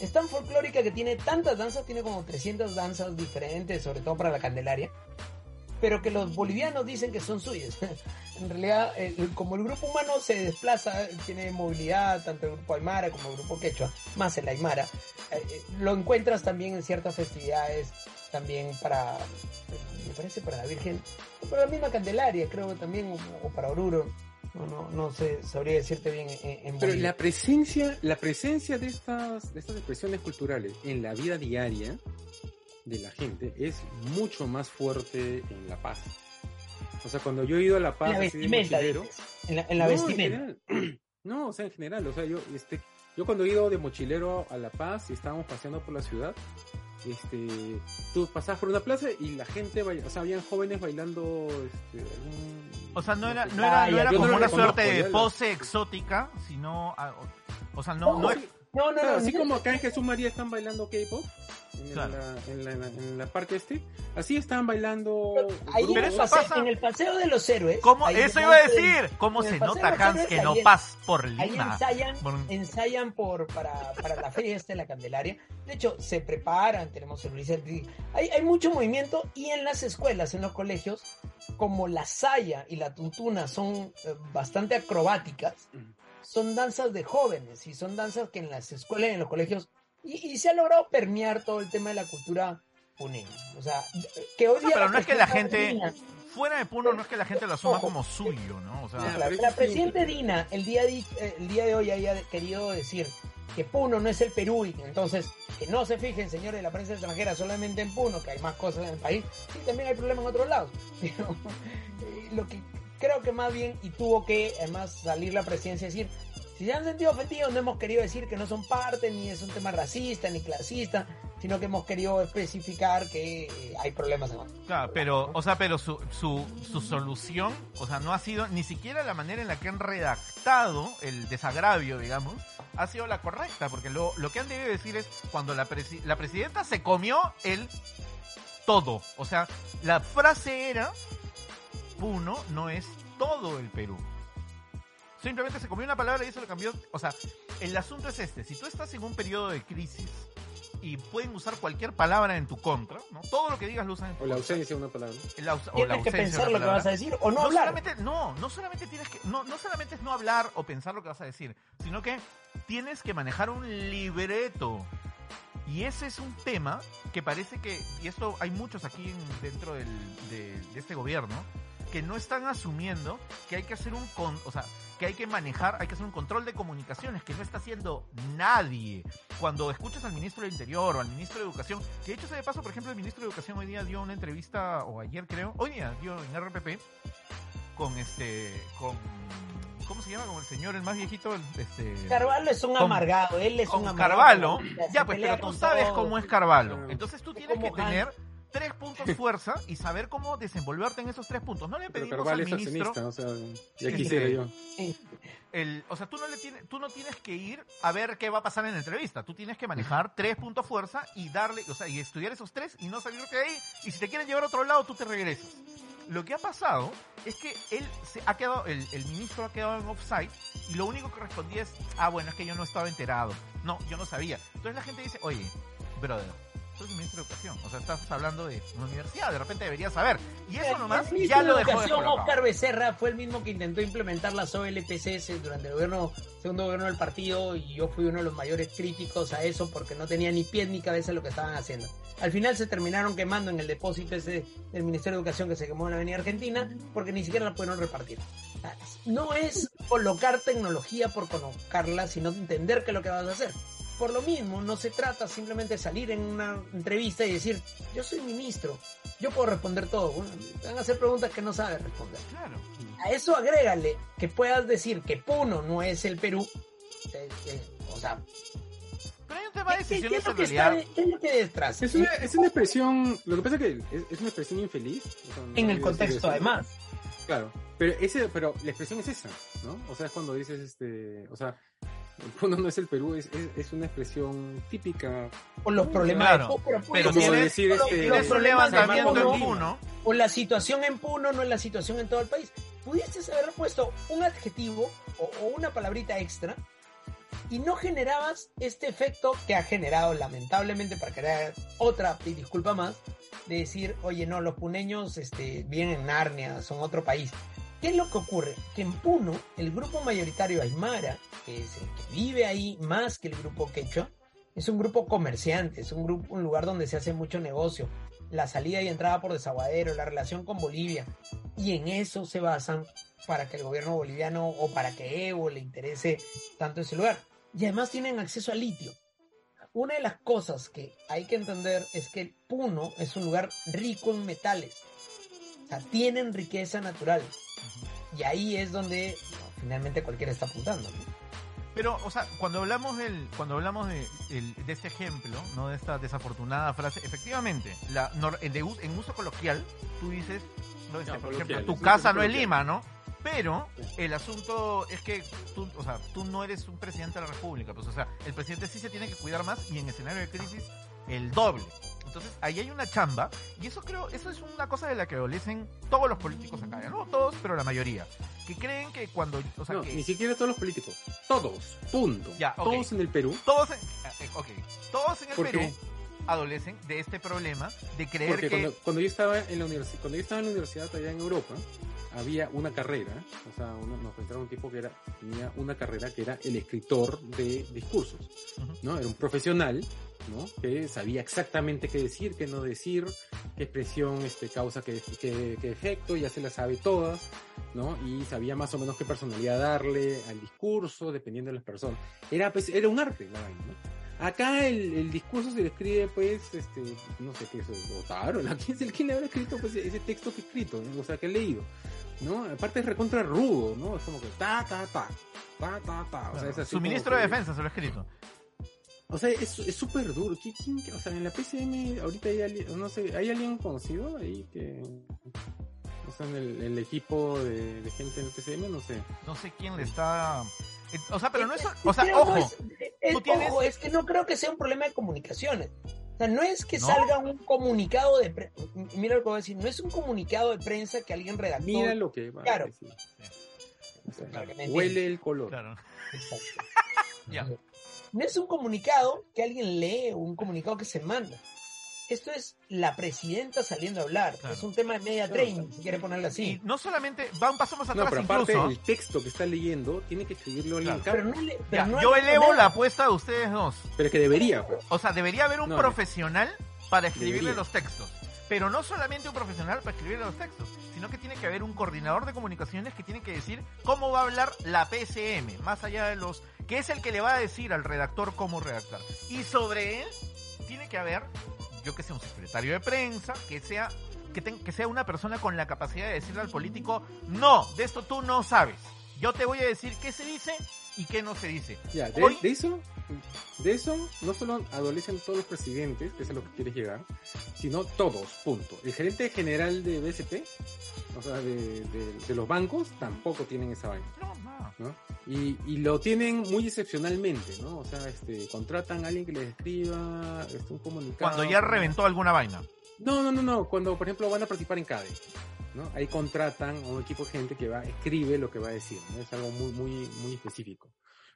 Es tan folclórica que tiene tantas danzas, tiene como 300 danzas diferentes, sobre todo para la Candelaria, pero que los bolivianos dicen que son suyas. en realidad, como el grupo humano se desplaza, tiene movilidad, tanto el grupo Aymara como el grupo Quechua, más el Aymara, eh, eh, lo encuentras también en ciertas festividades, también para, me parece para la Virgen, para la misma Candelaria, creo también, o, o para Oruro. No, no, no sé, sabría decirte bien en, en Pero la presencia, la presencia de estas, de estas expresiones culturales en la vida diaria de la gente es mucho más fuerte en La Paz. O sea, cuando yo he ido a La Paz la de. En la, en la no, vestimenta. No, o sea, en general, o sea, yo, este, yo cuando he ido de mochilero a La Paz y estábamos paseando por la ciudad, este, tú pasabas por una plaza y la gente, baila- o sea, habían jóvenes bailando, este, algún- O sea, no era, no era, Ah, no era como una suerte de pose exótica, sino, o, o sea, no, no es, No, no, Claro, no. así no. como acá en Jesús María están bailando K-pop, en, Claro. la, en, la, en la- en la parte este, así están bailando. Ahí en Pero el, eso paseo, pasa- en el paseo de los héroes. ¿cómo? ahí Eso iba a decir, ¿cómo en el se nota, Hans, que no ahí pas por Ahí Lima? ensayan, Bueno. ensayan por, para, para la feria esta de la Candelaria. De hecho, se preparan, tenemos el hay, hay mucho movimiento y en las escuelas, en los colegios, como la saya y la tuntuna son eh, bastante acrobáticas, son danzas de jóvenes y son danzas que en las escuelas y en los colegios, y, y se ha logrado permear todo el tema de la cultura puneña. O sea, que hoy No, día pero no es que la gente, Dina- fuera de Puno, no es que la gente lo asuma Ojo. como suyo, ¿no? O sea, Claro, la presidente Dina el día, de, eh, el día de hoy haya querido decir que Puno no es el Perú y entonces que no se fijen, señores de la prensa extranjera, solamente en Puno, que hay más cosas en el país. Sí, también hay problemas en otros lados. Pero eh, lo que creo que más bien, y tuvo que además salir la presidencia y decir, si se han sentido ofendidos, no hemos querido decir que no son parte, ni es un tema racista, ni clasista, sino que hemos querido especificar que eh, hay problemas en. Claro, pero, o sea, pero su, su, su solución, o sea, no ha sido ni siquiera la manera en la que han redactado el desagravio, digamos, ha sido la correcta, porque lo, lo que han debido decir es cuando la, presi- la presidenta se comió el todo. O sea, la frase era, Puno no es todo el Perú. Simplemente se comió una palabra y eso lo cambió. O sea, el asunto es este, si tú estás en un periodo de crisis y pueden usar cualquier palabra en tu contra, ¿no? Todo lo que digas lo usan en tu O la ausencia de una palabra. La o la Tienes que ausencia de pensar una lo que palabra. vas a decir o no, No hablar. solamente, no, no solamente tienes que, no, no solamente es no hablar o pensar lo que vas a decir, sino que tienes que manejar un libreto. Y ese es un tema que parece que, y esto hay muchos aquí en- dentro del- de, de este gobierno, que no están asumiendo que hay que hacer un con, o sea, que hay que manejar, hay que hacer un control de comunicaciones que no está haciendo nadie. Cuando escuchas al ministro del Interior o al ministro de Educación, que de hecho se de paso, por ejemplo, el ministro de Educación hoy día dio una entrevista, o ayer creo, hoy día dio en RPP, con este, con, ¿cómo se llama? Como el señor, el más viejito, el, este... Carvalho es un Con- amargado, él es con un amargado. Carvalho, ya pues, pero tú sabes cómo es Carvalho. Entonces tú Es tienes que tener tres puntos fuerza y saber cómo desenvolverte en esos tres puntos. No le pedimos al ministro, o sea, ya quisiera sí. yo. el, o sea, tú no le tienes, tú no tienes que ir a ver qué va a pasar en la entrevista. Tú tienes que manejar tres puntos fuerza y darle, o sea, y estudiar esos tres y no salirte de ahí. Y si te quieren llevar a otro lado, tú te regresas. Lo que ha pasado es que él se ha quedado, el, el ministro ha quedado en offside y lo único que respondía es, ah, bueno, es que yo no estaba enterado. No, yo no sabía. Entonces la gente dice, oye, brother, tú eres ministro de Educación. O sea, estás hablando de una universidad, de repente deberías saber. Y eso nomás el ya lo de dejó Educación, descolocado. Oscar Becerra, fue el mismo que intentó implementar las OLPCs durante el gobierno, segundo gobierno del partido, y yo fui uno de los mayores críticos a eso porque no tenía ni pies ni cabeza lo que estaban haciendo. Al final se terminaron quemando en el depósito ese del Ministerio de Educación que se quemó en la Avenida Argentina porque ni siquiera la pudieron repartir. No es colocar tecnología por colocarla, sino entender qué es lo que vas a hacer. Por lo mismo, no se trata simplemente de salir en una entrevista y decir, yo soy ministro, yo puedo responder todo. Bueno, van a hacer preguntas que no sabes responder. Claro. A eso agrégale que puedas decir que Puno no es el Perú. eh, eh, o sea, Pero hay un tema de ¿qué, qué- qué decisiones es lo que está qué es lo que hay detrás? Es una, es una expresión, lo que pasa es que es, es una expresión infeliz. o sea, no en el contexto, eso. además. Claro, pero ese, pero la expresión es esa, ¿no? O sea, es cuando dices, este, o sea, Puno no es el Perú, es, es, es una expresión típica. O los problemas Claro, de Puno, pero pero Puno como tienes- decir, los- este, los Tienes un problemas en Puno. o la situación en Puno no es la situación en todo el país. Pudieses haber puesto un adjetivo o, o una palabrita extra y no generabas este efecto que ha generado lamentablemente para crear otra y disculpa más de decir, oye, no, los puneños este, vienen en Narnia, son otro país. ¿Qué es lo que ocurre? Que en Puno, el grupo mayoritario Aymara, que es el que vive ahí más que el grupo Quechua, es un grupo comerciante, es un grupo, un lugar donde se hace mucho negocio. la salida y entrada por desaguadero, la relación con Bolivia, y en eso se basan para que el gobierno boliviano o para que Evo le interese tanto ese lugar. Y además tienen acceso a litio. Una de las cosas que hay que entender es que Puno es un lugar rico en metales. O sea, tienen riqueza natural. Y ahí es donde no, finalmente cualquiera está apuntando. ¿no? Pero, o sea, cuando hablamos del, cuando hablamos de, el- de este ejemplo, no de esta desafortunada frase, efectivamente, la, de en uso coloquial, tú dices, no, este, No, por ejemplo, tu casa no es. Lima, ¿no? Pero el asunto es que tú, o sea, tú no eres un presidente de la República, pues, o sea, el presidente sí se tiene que cuidar más y en escenario de crisis el doble. Entonces, ahí hay una chamba y eso creo, eso es una cosa de la que adolecen todos los políticos acá, ya no todos, pero la mayoría, que creen que cuando, o sea, no, que ni siquiera todos los políticos. Todos. Punto. Ya, ok. Todos en el Perú. todos en, eh, ok, todos en el ¿Por Perú qué? adolecen de este problema de creer Porque que cuando, cuando yo estaba en la universidad, cuando yo estaba en la universidad allá en Europa, había una carrera, o sea, uno- nos presentaron un tipo que era, tenía una carrera que era el escritor de discursos, Ujú. ¿no? Era un profesional, ¿no? Que sabía exactamente qué decir, qué no decir, qué expresión este, causa qué, qué, qué efecto, ya se las sabe todas, ¿no? Y sabía más o menos qué personalidad darle al discurso, dependiendo de las personas. Era, pues, era un arte la vaina, ¿no? Acá el, el discurso se le escribe, pues, este, no sé qué es, Otaro, ¿la- ¿quién es el le habrá escrito pues, ese texto que he escrito, ¿no? o sea, que he leído, ¿no? Aparte es recontra rudo, ¿no? Es como que ta, ta, ta, ta, ta, ta, o sea, es así su ministro de defensa se lo ha escrito. O sea, es es súper duro. ¿Qui- quién- o sea, en la PCM ahorita hay alguien, no sé, ¿hay alguien conocido ahí que... O sea, en el, el equipo de, de gente en el PCM, no sé. No sé quién le está eh, o sea, pero no es, o sea, ojo, es- es- tú tienes- ojo, es que no creo que sea un problema de comunicaciones. O sea, no es que ¿No? salga un comunicado de prensa. Mira lo que voy a decir, no es un comunicado de prensa que alguien redactó. Mira lo que va Claro. a decir. O sea, Para que me huele el color. claro. Exacto. Ya. No es un comunicado que alguien lee o un comunicado que se manda. Esto es la presidenta saliendo a hablar. Claro. Es un tema de media Claro. training, si quiere ponerlo Y así. no solamente va un paso más No, atrás pero aparte incluso. el texto que está leyendo tiene que escribirlo alguien Claro. Pero no le- Ya, pero no yo elevo manera. la apuesta de ustedes dos. Pero es que debería, pues. O sea, debería haber un No, profesional para escribirle Debería. los textos. Pero no solamente un profesional para escribirle los textos, sino que tiene que haber un coordinador de comunicaciones que tiene que decir cómo va a hablar la PCM, más allá de los... que es el que le va a decir al redactor cómo redactar. Y sobre él tiene que haber, yo que sé, un secretario de prensa, que sea, que, ten- que sea una persona con la capacidad de decirle al político, no, de esto tú no sabes. Yo te voy a decir qué se dice y qué no se dice. Ya, de, Hoy- de eso, de eso no solo adolecen todos los presidentes, que es a lo que quieres llegar, sino todos, punto. El gerente general de BCP, o sea, de, de- de los bancos, tampoco tienen esa vaina, No. Y, y lo tienen muy excepcionalmente, ¿no? O sea, este, contratan a alguien que les escriba este, un comunicado. Cuando ya reventó alguna vaina. No, no, no, no. Cuando, por ejemplo, van a participar en CADE, ¿no? Ahí contratan a un equipo de gente que va, escribe lo que va a decir, ¿no? Es algo muy, muy, muy específico.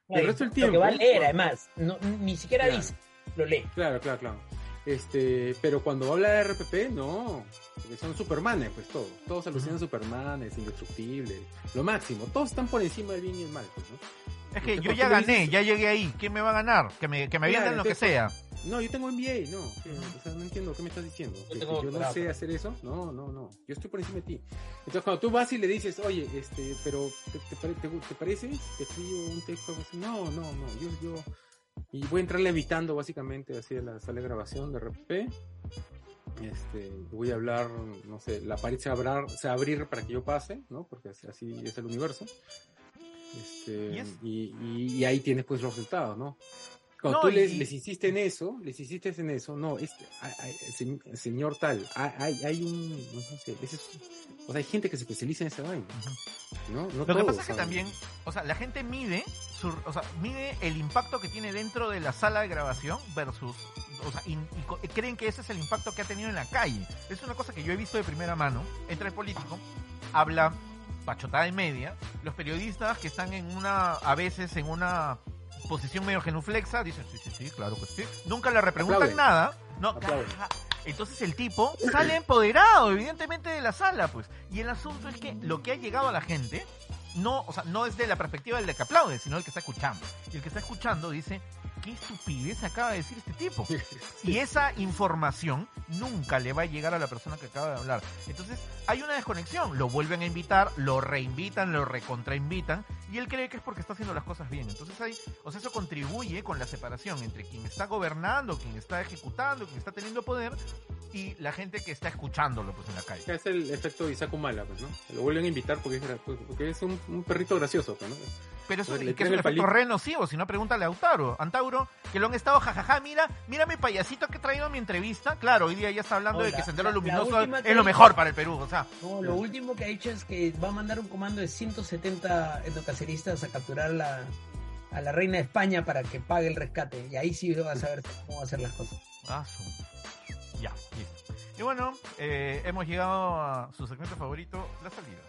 El resto del Lo tiempo, que va a leer, además. No, ni siquiera Claro. dice, lo lee. Claro, claro, claro. Este, pero cuando habla de RPP, no. Porque son Supermanes, pues todos. Todos alucinan. Supermanes, indestructibles. Lo máximo. Todos están por encima del bien y el mal, pues, ¿no? Es que yo ¿por ya gané, ya llegué ahí. ¿Quién me va a ganar? Que me, que me Claro, avienten lo que sea. No, yo tengo MBA, no. O sea, no entiendo qué me estás diciendo. Yo ¿Que- que tengo yo no sé hacer eso. No, no, no. Yo estoy por encima de ti. Entonces, cuando tú vas y le dices, oye, este, pero, ¿te, te, te, te parece? Te escribo un texto algo así. No, no, no. Yo, yo. Y voy a entrarle evitando, básicamente, así a la sala de grabación de RPP. Este, voy a hablar, no sé, la pared se va a abrir, se va a abrir para que yo pase, ¿no? Porque así, es el universo. Este, Y y, y- y ahí tienes pues los resultados, ¿no? Cuando No, tú les, y- les insistes en eso, les insistes en eso, no, este, hay- hay- se- señor tal, hay, hay, un, no sé, ese es- o sea, hay gente que se especializa en esa vaina, ¿no? No Lo que pasa es que también, o sea, la gente mide, su, o sea, mide el impacto que tiene dentro de la sala de grabación versus, o sea, y, creen que ese es el impacto que ha tenido en la calle. Es una cosa que yo he visto de primera mano. Entra el político, habla pachotada y media. Los periodistas que están en una, a veces en una posición medio genuflexa, dicen, sí, sí, sí, claro que sí. Nunca le repreguntan nada. No. Entonces el tipo sale empoderado, evidentemente, de la sala, pues. Y el asunto es que lo que ha llegado a la gente, no, o sea, no es de la perspectiva del de que aplaude, sino del que está escuchando. Y el que está escuchando dice, ¿qué estupidez acaba de decir este tipo? Y esa información nunca le va a llegar a la persona que acaba de hablar. Entonces, hay una desconexión. Lo vuelven a invitar, lo reinvitan, lo recontrainvitan, y él cree que es porque está haciendo las cosas bien. Entonces, ahí, o sea, eso contribuye con la separación entre quien está gobernando, quien está ejecutando, quien está teniendo poder, y la gente que está escuchándolo pues en la calle. Es el efecto Isaac Humala, pues, ¿no? Lo vuelven a invitar porque es, porque es un, un perrito gracioso, pues, ¿no? Pero eso que es un efecto re nocivo, si no pregúntale a Autauro. Antauro, que lo han estado jajaja, mira, mira mi payasito que he traído a mi entrevista. Claro, hoy día ya está hablando de que Sendero la- Luminoso es que lo mejor para el Perú, o sea. No, lo último que ha dicho es que va a mandar un comando de 170 endocaceristas a capturar la, a la reina de España para que pague el rescate. Y ahí sí vas a ver cómo va a hacer las cosas. Ah, Ya, listo. Y bueno, eh, hemos llegado a su segmento favorito, la salida.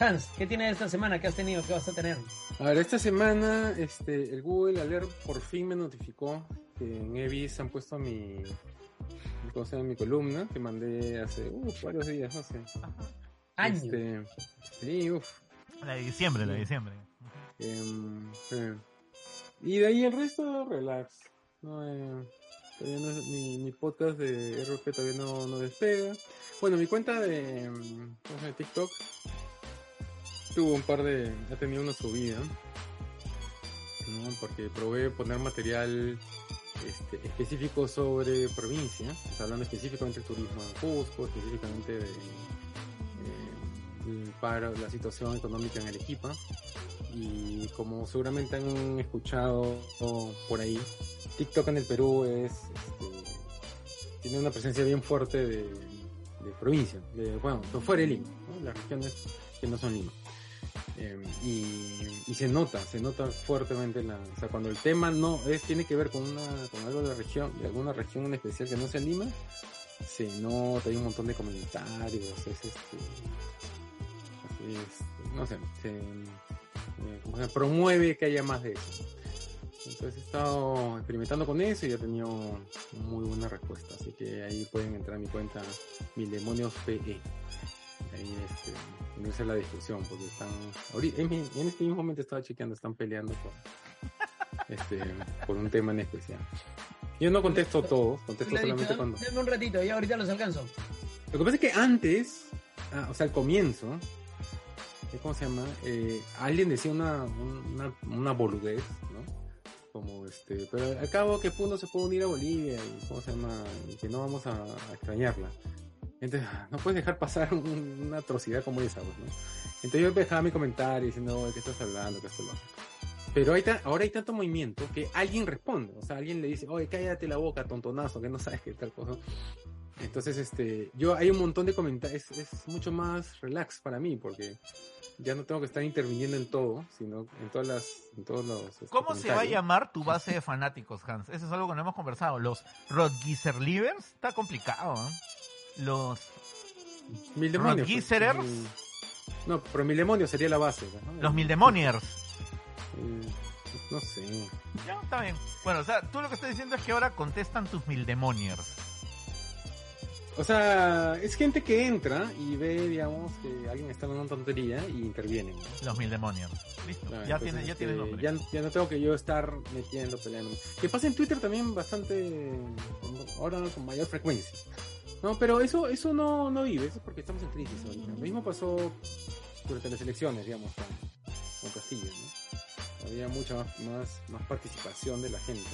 Hans, ¿qué tienes esta semana? ¿Qué has tenido? ¿Qué vas a tener? A ver, esta semana este, el Google Alert por fin me notificó que en Evis han puesto mi, ¿cómo se llama? mi columna que mandé hace uf, varios días, no sé. Años. Este, sí, uff. La de diciembre, la de diciembre. Em, eh. Y de ahí el resto, relax. No, eh, todavía no es- mi, mi podcast de RP todavía no, no despega. Bueno, mi cuenta de. TikTok tuvo un par de. ha tenido una subida. Porque probé poner material este, específico sobre provincia, hablando específicamente del turismo en Cusco, específicamente de. eh, el paro, la situación económica en Arequipa y como seguramente han escuchado por ahí, TikTok en el Perú es este, tiene una presencia bien fuerte de, provincia, de, bueno, fuera de Lima, las regiones que no son Lima. Eh, y, se nota, se nota fuertemente la, o sea, cuando el tema no es tiene que ver con una con algo de la región, de alguna región en especial que no sea Lima, se nota, hay un montón de comentarios, es este es- no sé, se, eh, que promueve que haya más de eso. Entonces he estado experimentando con eso y he tenido muy buena respuesta. Así que ahí pueden entrar a mi cuenta Mil Demonios PE. Ahí este, unirse a la discusión porque están. ahorita- en, este mismo momento estaba chequeando, están peleando por, este, por un tema en especial. Yo no contesto todos, Tú contesto dicho, solamente "Dame- cuando. dame un ratito, ya ahorita los alcanzo. Lo que pasa es que antes, ah, o sea, al comienzo, eh, ¿cómo se llama? Eh, alguien decía una, un- una, una boludez, ¿no? Como este, pero al cabo que uno se puede unir a Bolivia y, ¿cómo se llama? Y que no vamos a, a extrañarla. Entonces, no puedes dejar pasar un- una atrocidad como esa, pues, ¿no? Entonces yo dejaba mi comentario diciendo, "Oye, ¿qué estás hablando? ¿Qué estás hablando? Pero hay ahora hay tanto movimiento que alguien responde, o sea, alguien le dice, oye, cállate la boca, tontonazo, que no sabes qué tal cosa. Entonces, este, yo hay un montón de comentarios, es, es mucho más relax para mí, porque ya no tengo que estar interviniendo en todo, sino en todas las, en todos los. este, ¿Cómo se va a llamar tu base de fanáticos, Hans? Eso es algo que no hemos conversado. Los Rodgiserlivers, está complicado, ¿eh? Los Mil demonios. pues, mil- No, pero mil demonios sería la base. pues, ¿no? los Mildemoniers. Eh, no sé. Ya, está bien. Bueno, o sea, tú lo que estás diciendo es que ahora contestan tus Mildemoniers. O sea, es gente que entra y ve, digamos, que alguien está una tontería y intervienen. ¿no? Los Mildemoniers. Listo. Claro, ya entonces, tiene, ya tiene este, nombre. Ya, ya no tengo que yo estar metiendo, peleando. Que pasa en Twitter también bastante, ahora con mayor frecuencia. No, pero eso eso no, no vive, eso es porque estamos en crisis ahorita. Lo mismo pasó durante las elecciones, digamos, con, con Castillo, ¿no? Había mucha más, más, más participación de la gente.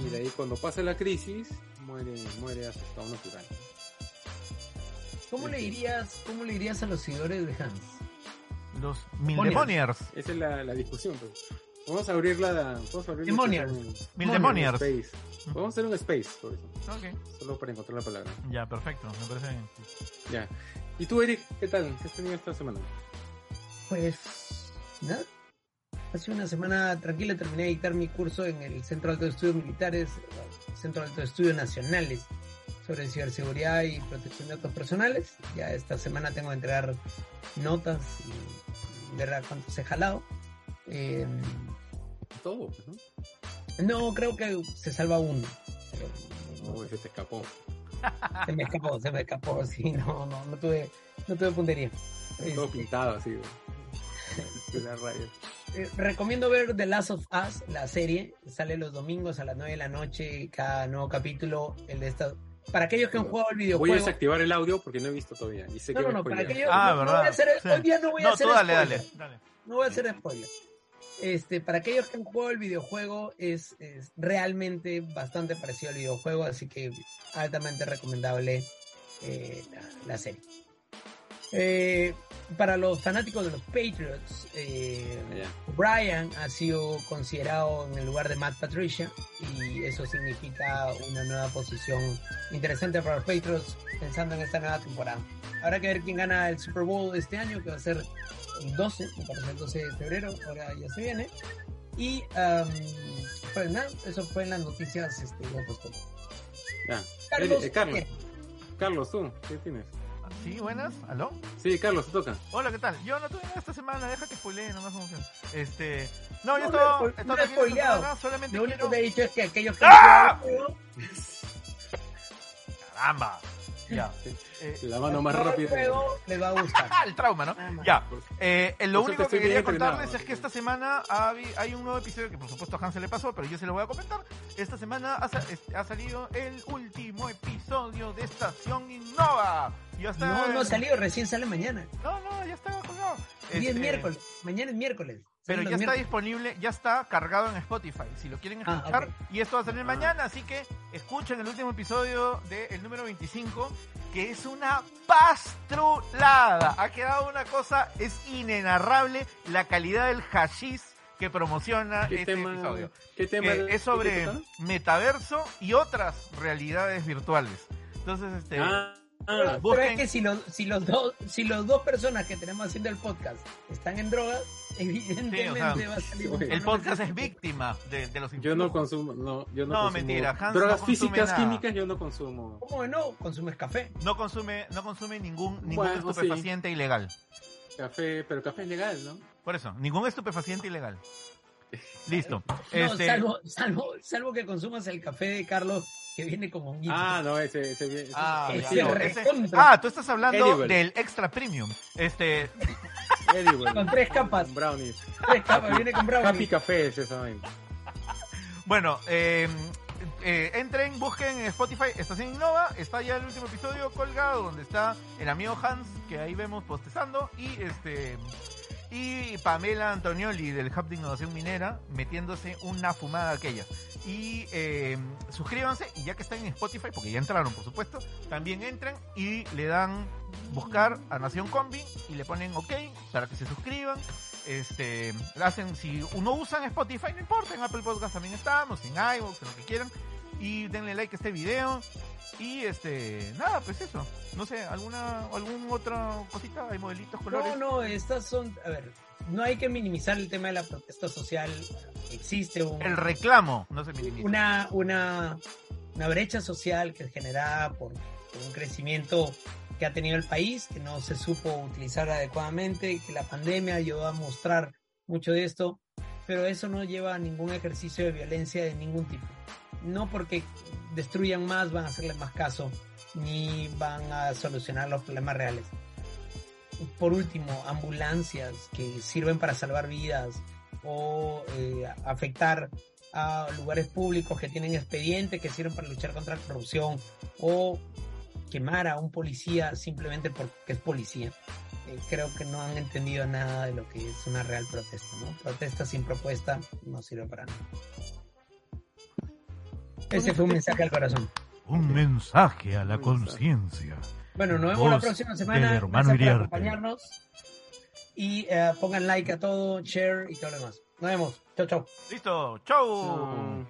Y de ahí cuando pasa la crisis, muere, muere a su estado natural. ¿Cómo le dirías, cómo le dirías a los seguidores de Hans? Los Mildemoniers. Esa es la, la discusión, pues. Vamos a abrir la. Vamos a abrir Demoniers. Space. Vamos a hacer un space, por eso. Ok. Solo para encontrar la palabra. Ya, perfecto. Me parece bien. Ya. ¿Y tú, Eric? ¿Qué tal? ¿Qué has tenido esta semana? Pues, nada. Hace una semana tranquila terminé de dictar mi curso en el Centro Alto de Estudios Militares, Centro Alto de Estudios Nacionales, sobre ciberseguridad y protección de datos personales. Ya esta semana tengo que entregar notas y ver a cuántos he jalado. Eh, Todo, ¿no? no, creo que se salva uno. No, ese te escapó. se me escapó, se me escapó, sí, no, no, no tuve, no tuve puntería. Todo Este, pintado así, eh, recomiendo ver The Last of Us, la serie. Sale los domingos a las 9 de la noche, cada nuevo capítulo. El de esta... Para aquellos que han jugado el Voy a videojuego. desactivar el audio porque no he visto todavía. Y sé No, que no, me no, para aquellos. Ah, no, no verdad. voy a hacer, Sí. Hoy día no voy a No, hacer tú dale, spoiler. dale. dale. No voy a hacer spoiler. Este, para aquellos que han jugado el videojuego, es, es realmente bastante parecido al videojuego, así que altamente recomendable eh, la, serie. Eh, para los fanáticos de los Patriots, eh. Brian ha sido considerado en el lugar de Matt Patricia y eso significa una nueva posición interesante para los Patriots pensando en esta nueva temporada. Habrá que ver quién gana el Super Bowl este año, que va a ser el 12, me parece el 12 de febrero, ahora ya se viene. Y um, pues nada, eso fue en las noticias este. Ya. Carlos, Eh, Carlos. ¿qué? Carlos, ¿tú? ¿Qué tienes? Sí, buenas. ¿Aló? Sí, Carlos, te toca. Hola, ¿qué tal? Yo no tuve nada esta semana, deja que spoilee nomás que- Este. No, yo No, estaba. no, spoileado. solamente Lo único quiero. que he dicho es que aquellos que ¡Ah! Caramba. Ya. Eh, La mano más rápida. juego les va a gustar. ah, el trauma, ¿no? Más. Ya. Eh, eh, lo único que quería contarles es que esta semana hay un nuevo episodio que por supuesto a Hans se le pasó, pero yo se lo voy a comentar. Esta semana ha, sa- es- ha salido el último episodio de Estación Innova. Ya está. No, no ha salido, recién sale mañana. No, no, ya está colgado. Hoy es Este, miércoles, mañana es miércoles. Pero ya está miércoles. disponible, ya está cargado en Spotify. Si lo quieren Ah, escuchar, y esto va a salir mañana, así que escuchen el último episodio del número 25, que es una pastrulada. Ha quedado una cosa, es inenarrable la calidad del hashish que promociona ¿Qué este tema? episodio. ¿Qué tema? Es sobre metaverso y otras realidades virtuales. Entonces, este, Ah, ah, pero es que si los, si los dos, si los dos personas que tenemos haciendo el podcast están en drogas, evidentemente Sí, o sea, va a salir el podcast es víctima de, de los yo no influjos. consumo, no, yo no, No, consumo mentira, Hans drogas no físicas, nada. químicas, yo no consumo. ¿Cómo que no? Consumes café. no consume, no consume ningún, ningún Bueno, sí. estupefaciente ilegal. Café, pero café es legal, ¿no? Por eso, ningún estupefaciente ilegal. Listo. No, Este, salvo, salvo, salvo que consumas el café de Carlos que viene con honguitos. Ah, no, ese, ese, ese- ah, Ese ya, no, recontra. ese- ah, tú estás hablando Edible. del extra premium. Este, edible. Con tres capas. Con brownies. Tres capas, viene con brownie. Happy café es eso, bueno, eh, eh, entren, busquen en Spotify Estación Innova, está ya el último episodio colgado donde está el amigo Hans, que ahí vemos postezando, y este y Pamela Antonioli del Hub de Innovación Minera metiéndose una fumada aquella. Y eh, suscríbanse, y ya que están en Spotify, porque ya entraron por supuesto, también entren y le dan buscar a Nación Combi y le ponen OK para que se suscriban. Este, hacen, si uno usa en Spotify, no importa, en Apple Podcast también estamos, en iVoox, en lo que quieran. Y denle like a este video. Y este, nada, pues eso. No sé, alguna, algún otra cosita, hay modelitos, colores. No, no, estas son, a ver, no hay que minimizar el tema de la protesta social. Existe un, El reclamo, no se minimiza. una, una, una brecha social que es generada por, por un crecimiento que ha tenido el país, que no se supo utilizar adecuadamente, que la pandemia ayudó a mostrar mucho de esto, pero eso no lleva a ningún ejercicio de violencia de ningún tipo. No porque destruyan más van a hacerle más caso, ni van a solucionar los problemas reales. Por último, ambulancias que sirven para salvar vidas o eh, afectar a lugares públicos que tienen expedientes que sirven para luchar contra la corrupción o quemar a un policía simplemente porque es policía. Eh, creo que no han entendido nada de lo que es una real protesta, ¿no? Protesta sin propuesta no sirve para nada. Ese fue un mensaje al corazón. Un mensaje a la conciencia. Bueno, nos vemos la próxima semana. hermano Gracias por acompañarnos. Y eh, pongan like a todo, share y todo lo demás. Nos vemos. Chau, chau. Listo, chau. No.